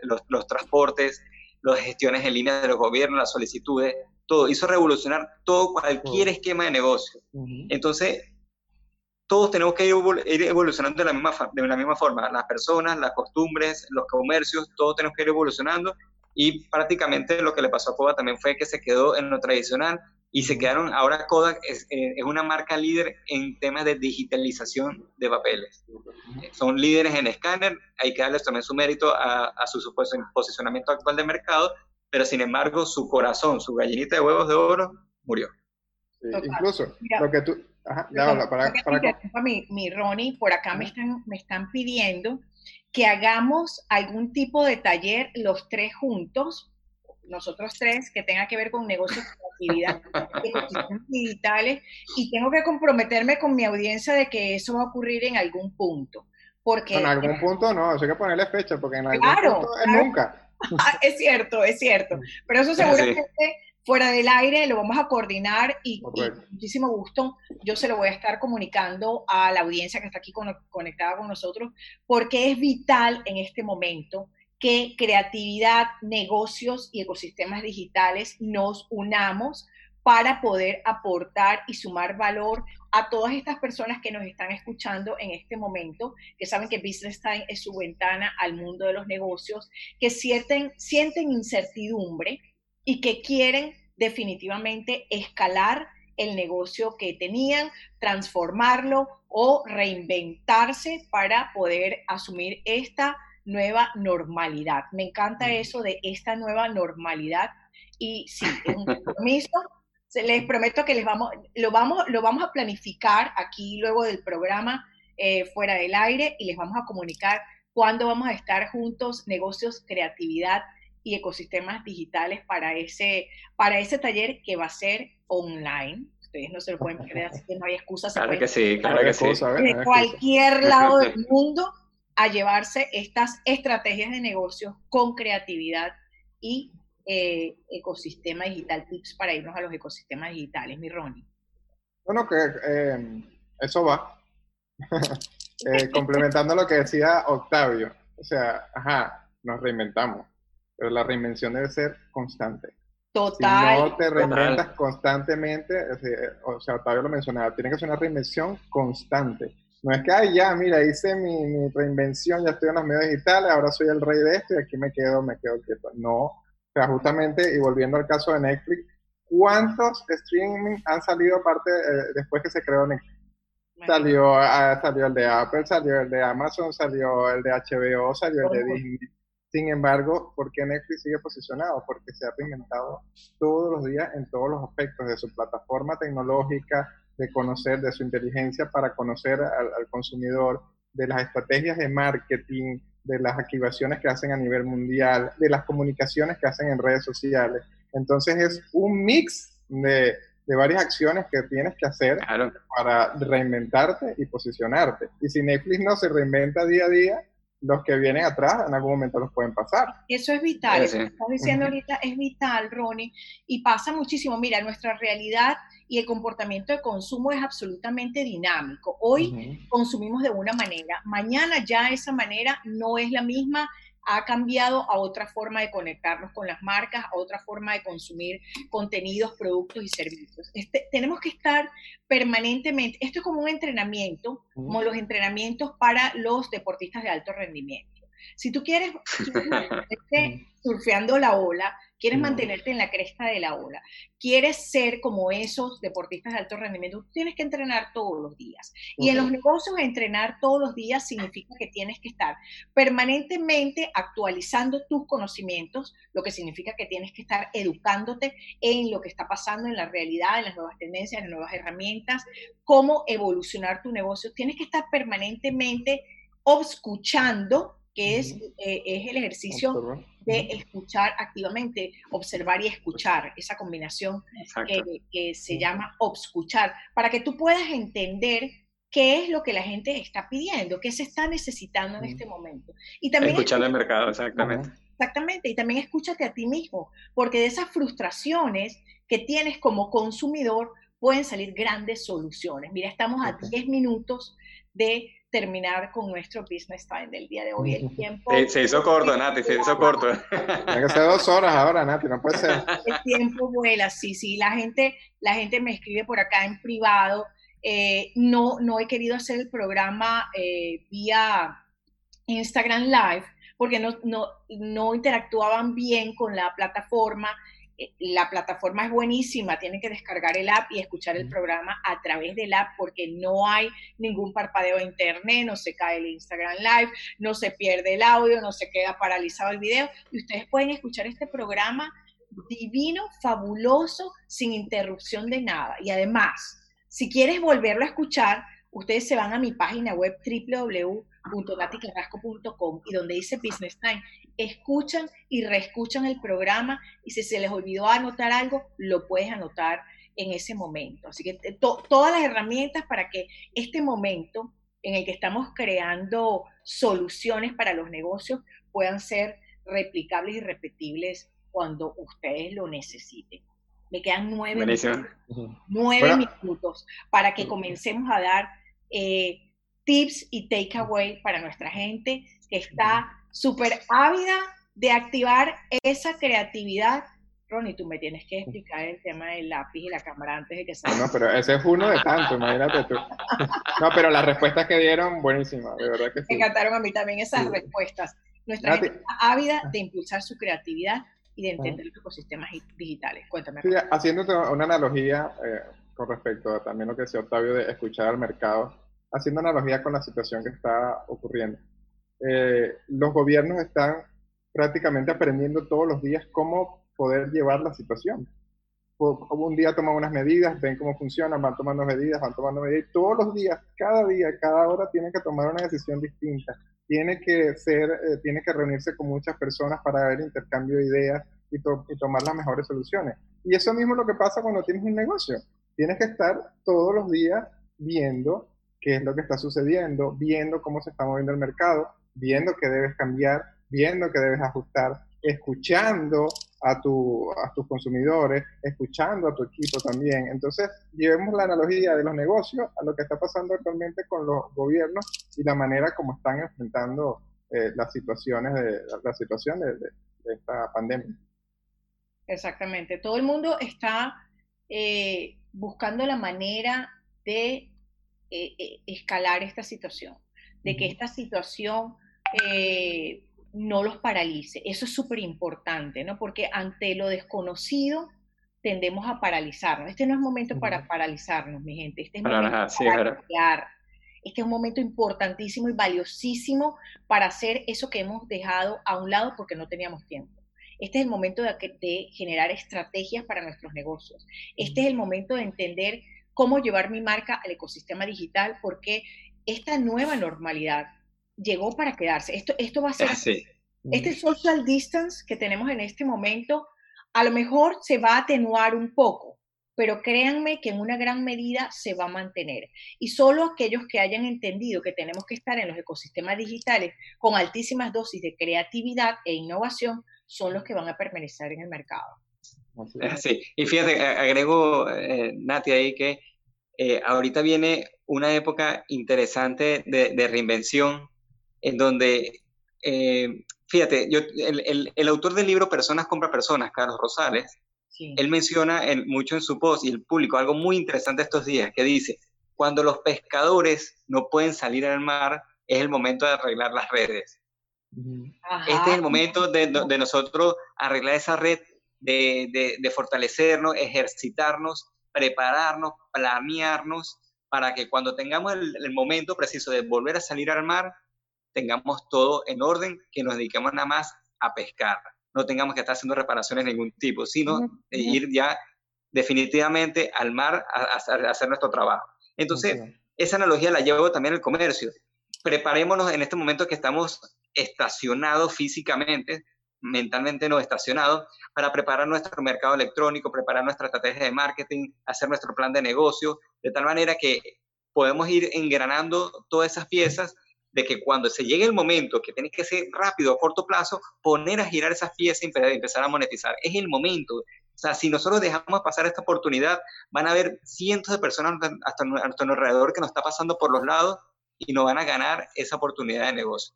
los, los transportes, las gestiones en línea de los gobiernos, las solicitudes, todo. Hizo revolucionar todo, cualquier esquema de negocio. Entonces, todos tenemos que ir evolucionando de la, misma, de la misma forma. Las personas, las costumbres, los comercios, todos tenemos que ir evolucionando. Y prácticamente lo que le pasó a Coba también fue que se quedó en lo tradicional y se quedaron, ahora Kodak es, eh, es, una marca líder en temas de digitalización de papeles. Son líderes en escáner, hay que darles también su mérito a, a su posicionamiento actual de mercado, pero sin embargo su corazón, su gallinita de huevos de oro, murió. incluso lo que tú... Ajá, ya habla, para, para, Mi, mi, Ronnie, por acá me están, me están pidiendo que hagamos algún tipo de taller los tres juntos nosotros tres, que tenga que ver con negocios, actividad, digitales, y tengo que comprometerme con mi audiencia de que eso va a ocurrir en algún punto. Porque, en algún punto no, hay que ponerle fecha, porque en algún punto es nunca. Ah, es cierto, es cierto. Pero eso seguramente fuera del aire lo vamos a coordinar y, con muchísimo gusto yo se lo voy a estar comunicando a la audiencia que está aquí conectada con nosotros, porque es vital en este momento que creatividad, negocios y ecosistemas digitales nos unamos para poder aportar y sumar valor a todas estas personas que nos están escuchando en este momento, que saben que Business Time es su ventana al mundo de los negocios, que sienten, sienten incertidumbre y que quieren definitivamente escalar el negocio que tenían, transformarlo o reinventarse para poder asumir esta nueva normalidad. Me encanta eso de esta nueva normalidad y sí, es un compromiso. Les prometo que les vamos, lo, vamos, lo vamos a planificar aquí luego del programa eh, fuera del aire y les vamos a comunicar cuándo vamos a estar juntos, negocios, creatividad y ecosistemas digitales para ese, para ese taller que va a ser online. Ustedes no se lo pueden perder, así que no hay excusa. Claro que sí, claro que sí. De cualquier lado del mundo a llevarse estas estrategias de negocio con creatividad y eh, ecosistema digital, tips para irnos a los ecosistemas digitales, mi Ronnie. Bueno, que eh, eso va. Eh, complementando lo que decía Octavio, o sea, ajá, nos reinventamos, pero la reinvención debe ser constante. Total. Si no te reinventas constantemente, o sea, Octavio lo mencionaba, tiene que ser una reinvención constante. No es que, ay, ya, mira, hice mi, mi, reinvención, ya estoy en los medios digitales, ahora soy el rey de esto y aquí me quedo, me quedo quieto. No, o sea, justamente, y volviendo al caso de Netflix, ¿cuántos streaming han salido aparte eh, después que se creó Netflix? Salió, ah, salió el de Apple, salió el de Amazon, salió el de HBO, salió el de Disney. Sin embargo, ¿por qué Netflix sigue posicionado? Porque se ha reinventado todos los días en todos los aspectos de su plataforma tecnológica, de conocer, de su inteligencia para conocer al, consumidor, de las estrategias de marketing, de las activaciones que hacen a nivel mundial, de las comunicaciones que hacen en redes sociales. Entonces es un mix de, de varias acciones que tienes que hacer para reinventarte y posicionarte. Y si Netflix no se reinventa día a día, los que vienen atrás en algún momento los pueden pasar. Eso es vital, eso que estás diciendo ahorita es vital, Ronnie, y pasa muchísimo. Mira, nuestra realidad y el comportamiento de consumo es absolutamente dinámico. Hoy consumimos de una manera, mañana ya esa manera no es la misma ha cambiado a otra forma de conectarnos con las marcas, a otra forma de consumir contenidos, productos y servicios. Este, tenemos que estar permanentemente, esto es como un entrenamiento, como los entrenamientos para los deportistas de alto rendimiento. Si tú quieres, surfeando la ola, quieres mantenerte en la cresta de la ola, quieres ser como esos deportistas de alto rendimiento, tienes que entrenar todos los días. Y en los negocios entrenar todos los días significa que tienes que estar permanentemente actualizando tus conocimientos, lo que significa que tienes que estar educándote en lo que está pasando en la realidad, en las nuevas tendencias, en las nuevas herramientas, cómo evolucionar tu negocio. Tienes que estar permanentemente escuchando que es, eh, es el ejercicio de escuchar activamente, observar y escuchar, esa combinación que, se llama obscuchar, para que tú puedas entender qué es lo que la gente está pidiendo, qué se está necesitando en este momento. Y también escuchar el mercado, exactamente. Exactamente, y también escúchate a ti mismo, porque de esas frustraciones que tienes como consumidor pueden salir grandes soluciones. Mira, estamos a 10 minutos de terminar con nuestro business time del día de hoy. El tiempo... se hizo corto, Nati, se hizo corto. Hay que ser dos horas ahora, Nati, no puede ser. El tiempo vuela, sí, sí. La gente, la gente me escribe por acá en privado. Eh, no, no he querido hacer el programa eh, vía Instagram Live porque no, no, no interactuaban bien con la plataforma la plataforma es buenísima, tienen que descargar el app y escuchar el programa a través del app porque no hay ningún parpadeo de internet, no se cae el Instagram Live, no se pierde el audio, no se queda paralizado el video y ustedes pueden escuchar este programa divino, fabuloso, sin interrupción de nada. Y además, si quieres volverlo a escuchar, ustedes se van a mi página web www.naticarrasco.com y donde dice Business Time escuchan y reescuchan el programa y si se les olvidó anotar algo, lo puedes anotar en ese momento. Así que todas las herramientas para que este momento en el que estamos creando soluciones para los negocios puedan ser replicables y repetibles cuando ustedes lo necesiten. Me quedan nueve, minutos, nueve minutos para que comencemos a dar eh, tips y takeaway para nuestra gente que está súper ávida de activar esa creatividad. Ronnie, tú me tienes que explicar el tema del lápiz y la cámara antes de que salga. No, pero ese es uno de tantos, imagínate tú. No, pero las respuestas que dieron, buenísimas, de verdad que sí. Me encantaron a mí también esas respuestas. Nuestra gente está ávida de impulsar su creatividad y de entender los ecosistemas digitales. Cuéntame. Sí, haciéndote una analogía eh, con respecto a también lo que decía Octavio de escuchar al mercado, haciendo analogía con la situación que está ocurriendo eh, los gobiernos están prácticamente aprendiendo todos los días cómo poder llevar la situación. Un día toman unas medidas, ven cómo funcionan, van tomando medidas, van tomando medidas, todos los días, cada día, cada hora tienen que tomar una decisión distinta. Tiene que ser, eh, tiene que reunirse con muchas personas para ver intercambio de ideas y, y tomar las mejores soluciones. Y eso mismo es lo que pasa cuando tienes un negocio. Tienes que estar todos los días viendo qué es lo que está sucediendo, viendo cómo se está moviendo el mercado, viendo qué debes cambiar, viendo qué debes ajustar, escuchando a, tu, a tus consumidores, escuchando a tu equipo también. Entonces, llevemos la analogía de los negocios a lo que está pasando actualmente con los gobiernos y la manera como están enfrentando eh, las situaciones de la situación de, esta pandemia. Exactamente. Todo el mundo está eh, buscando la manera de eh, escalar esta situación, de que esta situación eh, no los paralice. Eso es súper importante, ¿no? Porque ante lo desconocido tendemos a paralizarnos. Este no es momento para paralizarnos, mi gente. Este es momento para crear. Este es un momento importantísimo y valiosísimo para hacer eso que hemos dejado a un lado porque no teníamos tiempo. Este es el momento de, de generar estrategias para nuestros negocios. Este es el momento de entender cómo llevar mi marca al ecosistema digital porque esta nueva normalidad llegó para quedarse. Esto, esto va a ser... Así. Este social distance que tenemos en este momento, a lo mejor se va a atenuar un poco, pero créanme que en una gran medida se va a mantener. Y solo aquellos que hayan entendido que tenemos que estar en los ecosistemas digitales con altísimas dosis de creatividad e innovación son los que van a permanecer en el mercado. Sí, y fíjate, agrego, eh, Nati, ahí que eh, ahorita viene una época interesante de, de reinvención en donde, eh, fíjate, yo, el, el, autor del libro Personas compra personas, Carlos Rosales, él menciona mucho en su post y el público algo muy interesante estos días, que dice, cuando los pescadores no pueden salir al mar, es el momento de arreglar las redes. Este es el momento de, de, nosotros arreglar esa red, de, de, fortalecernos, ejercitarnos, prepararnos, planearnos, para que cuando tengamos el, el, momento preciso de volver a salir al mar, tengamos todo en orden, que nos dediquemos nada más a pescar, no tengamos que estar haciendo reparaciones de ningún tipo, sino ir ya definitivamente al mar a, hacer nuestro trabajo. Entonces, esa analogía la llevo también al comercio. Preparémonos en este momento que estamos estacionados físicamente, mentalmente no estacionados, para preparar nuestro mercado electrónico, preparar nuestra estrategia de marketing, hacer nuestro plan de negocio, de tal manera que podemos ir engranando todas esas piezas de que cuando se llegue el momento que tiene que ser rápido, a corto plazo, poner a girar esas piezas y empezar a monetizar. Es el momento. O sea, si nosotros dejamos pasar esta oportunidad, van a haber cientos de personas hasta a nuestro alrededor que nos está pasando por los lados y no van a ganar esa oportunidad de negocio.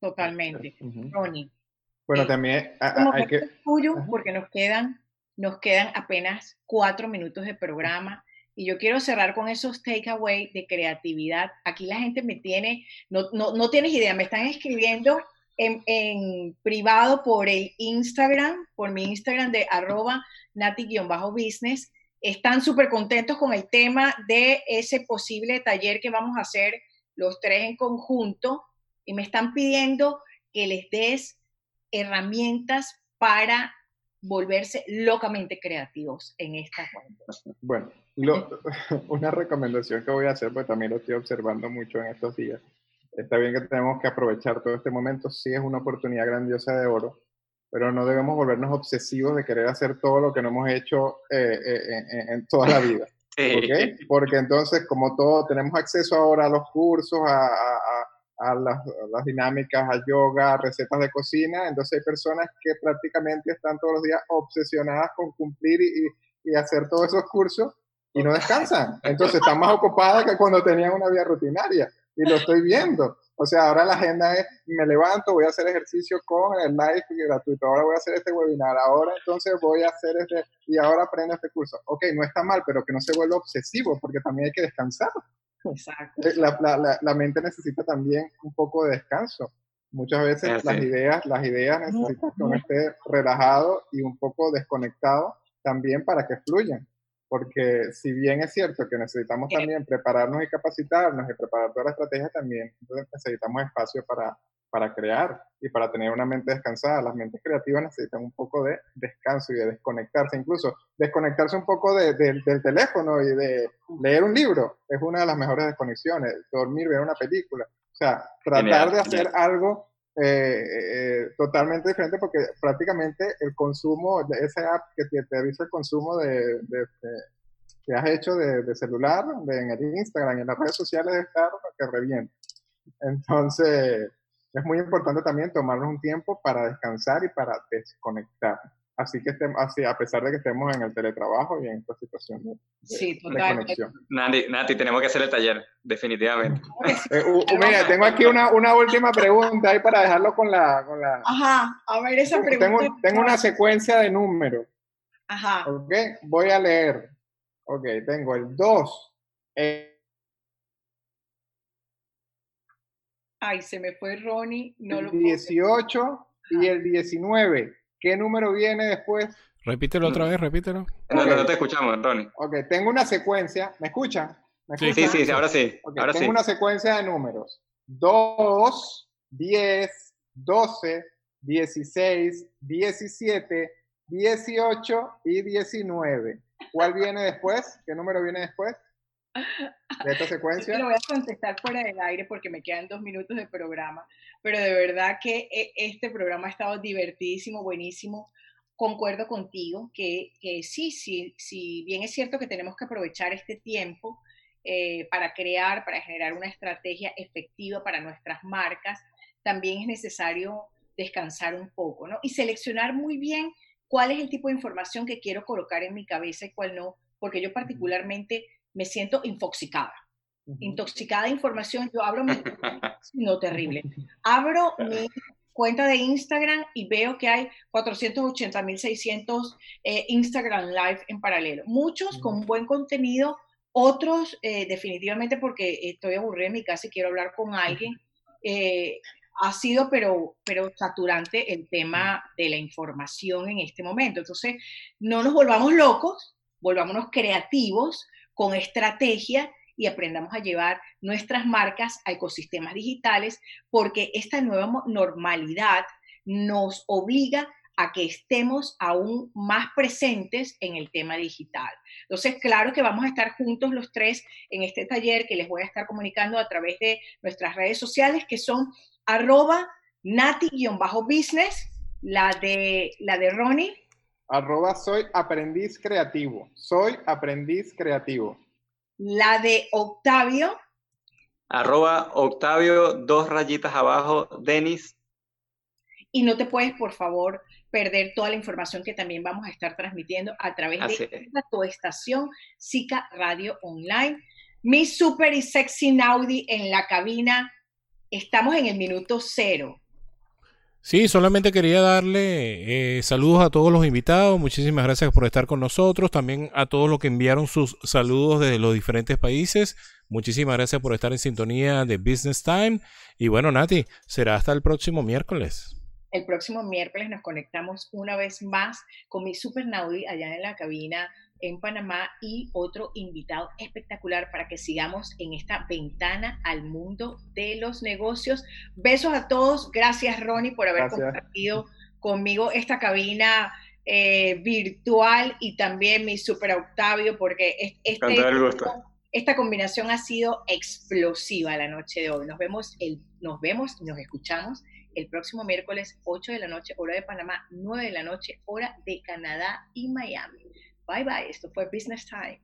Totalmente. Ronnie. Bueno, también hay que... Tuyo, porque nos quedan, nos quedan apenas cuatro minutos de programa. Y yo quiero cerrar con esos takeaway de creatividad. Aquí la gente me tiene, no, no, no tienes idea, me están escribiendo en, en privado por el Instagram, por mi Instagram de arroba nati-business. Están súper contentos con el tema de ese posible taller que vamos a hacer los tres en conjunto y me están pidiendo que les des herramientas para volverse locamente creativos en esta cuenta. Bueno, una recomendación que voy a hacer, pues también lo estoy observando mucho en estos días. Está bien que tenemos que aprovechar todo este momento, sí es una oportunidad grandiosa de oro, pero no debemos volvernos obsesivos de querer hacer todo lo que no hemos hecho eh, eh, en, toda la vida. ¿okay? Porque entonces, como todo, tenemos acceso ahora a los cursos, a, a las, dinámicas, a yoga, a recetas de cocina. Entonces hay personas que prácticamente están todos los días obsesionadas con cumplir y, y, hacer todos esos cursos y no descansan. Entonces están más ocupadas que cuando tenían una vida rutinaria. Y lo estoy viendo. O sea, ahora la agenda es, me levanto, voy a hacer ejercicio con el live gratuito, ahora voy a hacer este webinar, ahora entonces voy a hacer este, y ahora aprendo este curso. Ok, no está mal, pero que no se vuelva obsesivo, porque también hay que descansar. Exacto. Eh, la, la, la, mente necesita también un poco de descanso. Muchas veces las ideas, las ideas necesitan que uno esté relajado y un poco desconectado también para que fluyan. Porque si bien es cierto que necesitamos también prepararnos y capacitarnos y preparar toda la estrategia también, entonces necesitamos espacio para, para crear y para tener una mente descansada. Las mentes creativas necesitan un poco de descanso y de desconectarse, incluso desconectarse un poco del teléfono y de leer un libro es una de las mejores desconexiones, dormir, ver una película. O sea, tratar de hacer algo eh, eh, totalmente diferente porque prácticamente el consumo, de esa app que te, avisa el consumo de, que has hecho de, celular, de, en el Instagram, en las redes sociales, de estar que revienta. Entonces, es muy importante también tomarnos un tiempo para descansar y para desconectar. Así que estemos, así, a pesar de que estemos en el teletrabajo y en esta situación de, sí, conexión. Nati, tenemos que hacer el taller, definitivamente. Eh, mira, tengo aquí una, una, última pregunta ahí para dejarlo con la... Con la... Ajá, a ver esa pregunta. Tengo, tengo una secuencia de números. Ajá. Ok, voy a leer. Ok, tengo el 2, Ay, se me fue Ronnie. No el 18 y el 19. ¿Qué número viene después? Repítelo otra vez, repítelo. No, no, te escuchamos, Ronnie. Ok, tengo una secuencia. ¿Me escuchan? Sí, sí, sí, ahora sí. tengo una secuencia de números. 2, 10, 12, 16, 17, 18 y 19. ¿Cuál viene después? ¿Qué número viene después? De esta secuencia. Lo voy a contestar fuera del aire porque me quedan dos minutos de programa, pero de verdad que eh, este programa ha estado divertidísimo, buenísimo. Concuerdo contigo que, que sí, sí, sí, bien es cierto que tenemos que aprovechar este tiempo eh, para crear, para generar una estrategia efectiva para nuestras marcas, también es necesario descansar un poco, ¿no? Y seleccionar muy bien cuál es el tipo de información que quiero colocar en mi cabeza y cuál no, porque yo particularmente me siento infoxicada. Intoxicada de información, yo abro mi... no, terrible. Abro mi cuenta de Instagram y veo que hay 480.600 eh, Instagram Live en paralelo. Muchos con buen contenido, otros eh, definitivamente porque estoy aburrida en mi casa y quiero hablar con alguien. Eh, ha sido pero, pero saturante el tema de la información en este momento. Entonces, no nos volvamos locos, volvámonos creativos, con estrategia y aprendamos a llevar nuestras marcas a ecosistemas digitales, porque esta nueva normalidad nos obliga a que estemos aún más presentes en el tema digital. Entonces, claro que vamos a estar juntos los tres en este taller que les voy a estar comunicando a través de nuestras redes sociales, que son arroba nati-business, la de, la de Ronnie, Arroba soy aprendiz creativo. Soy aprendiz creativo. La de Octavio. Arroba Octavio, dos rayitas abajo, Denis. Y no te puedes, por favor, perder toda la información que también vamos a estar transmitiendo a través de tu estación SICA Radio Online. Mi super y sexy Naudi en la cabina. Estamos en el minuto cero. Sí, solamente quería darle eh, saludos a todos los invitados. Muchísimas gracias por estar con nosotros. También a todos los que enviaron sus saludos desde los diferentes países. Muchísimas gracias por estar en sintonía de Business Time. Y bueno, Nati, será hasta el próximo miércoles. El próximo miércoles nos conectamos una vez más con mi Super Naudi allá en la cabina en Panamá y otro invitado espectacular para que sigamos en esta ventana al mundo de los negocios. Besos a todos. Gracias, Ronnie, por haber compartido conmigo esta cabina eh, virtual y también mi super Octavio, porque este, esta combinación ha sido explosiva la noche de hoy. Nos vemos, el, nos vemos, nos escuchamos el próximo miércoles 8 de la noche, hora de Panamá, 9 de la noche, hora de Canadá y Miami. Bye bye, esto fue Business Time.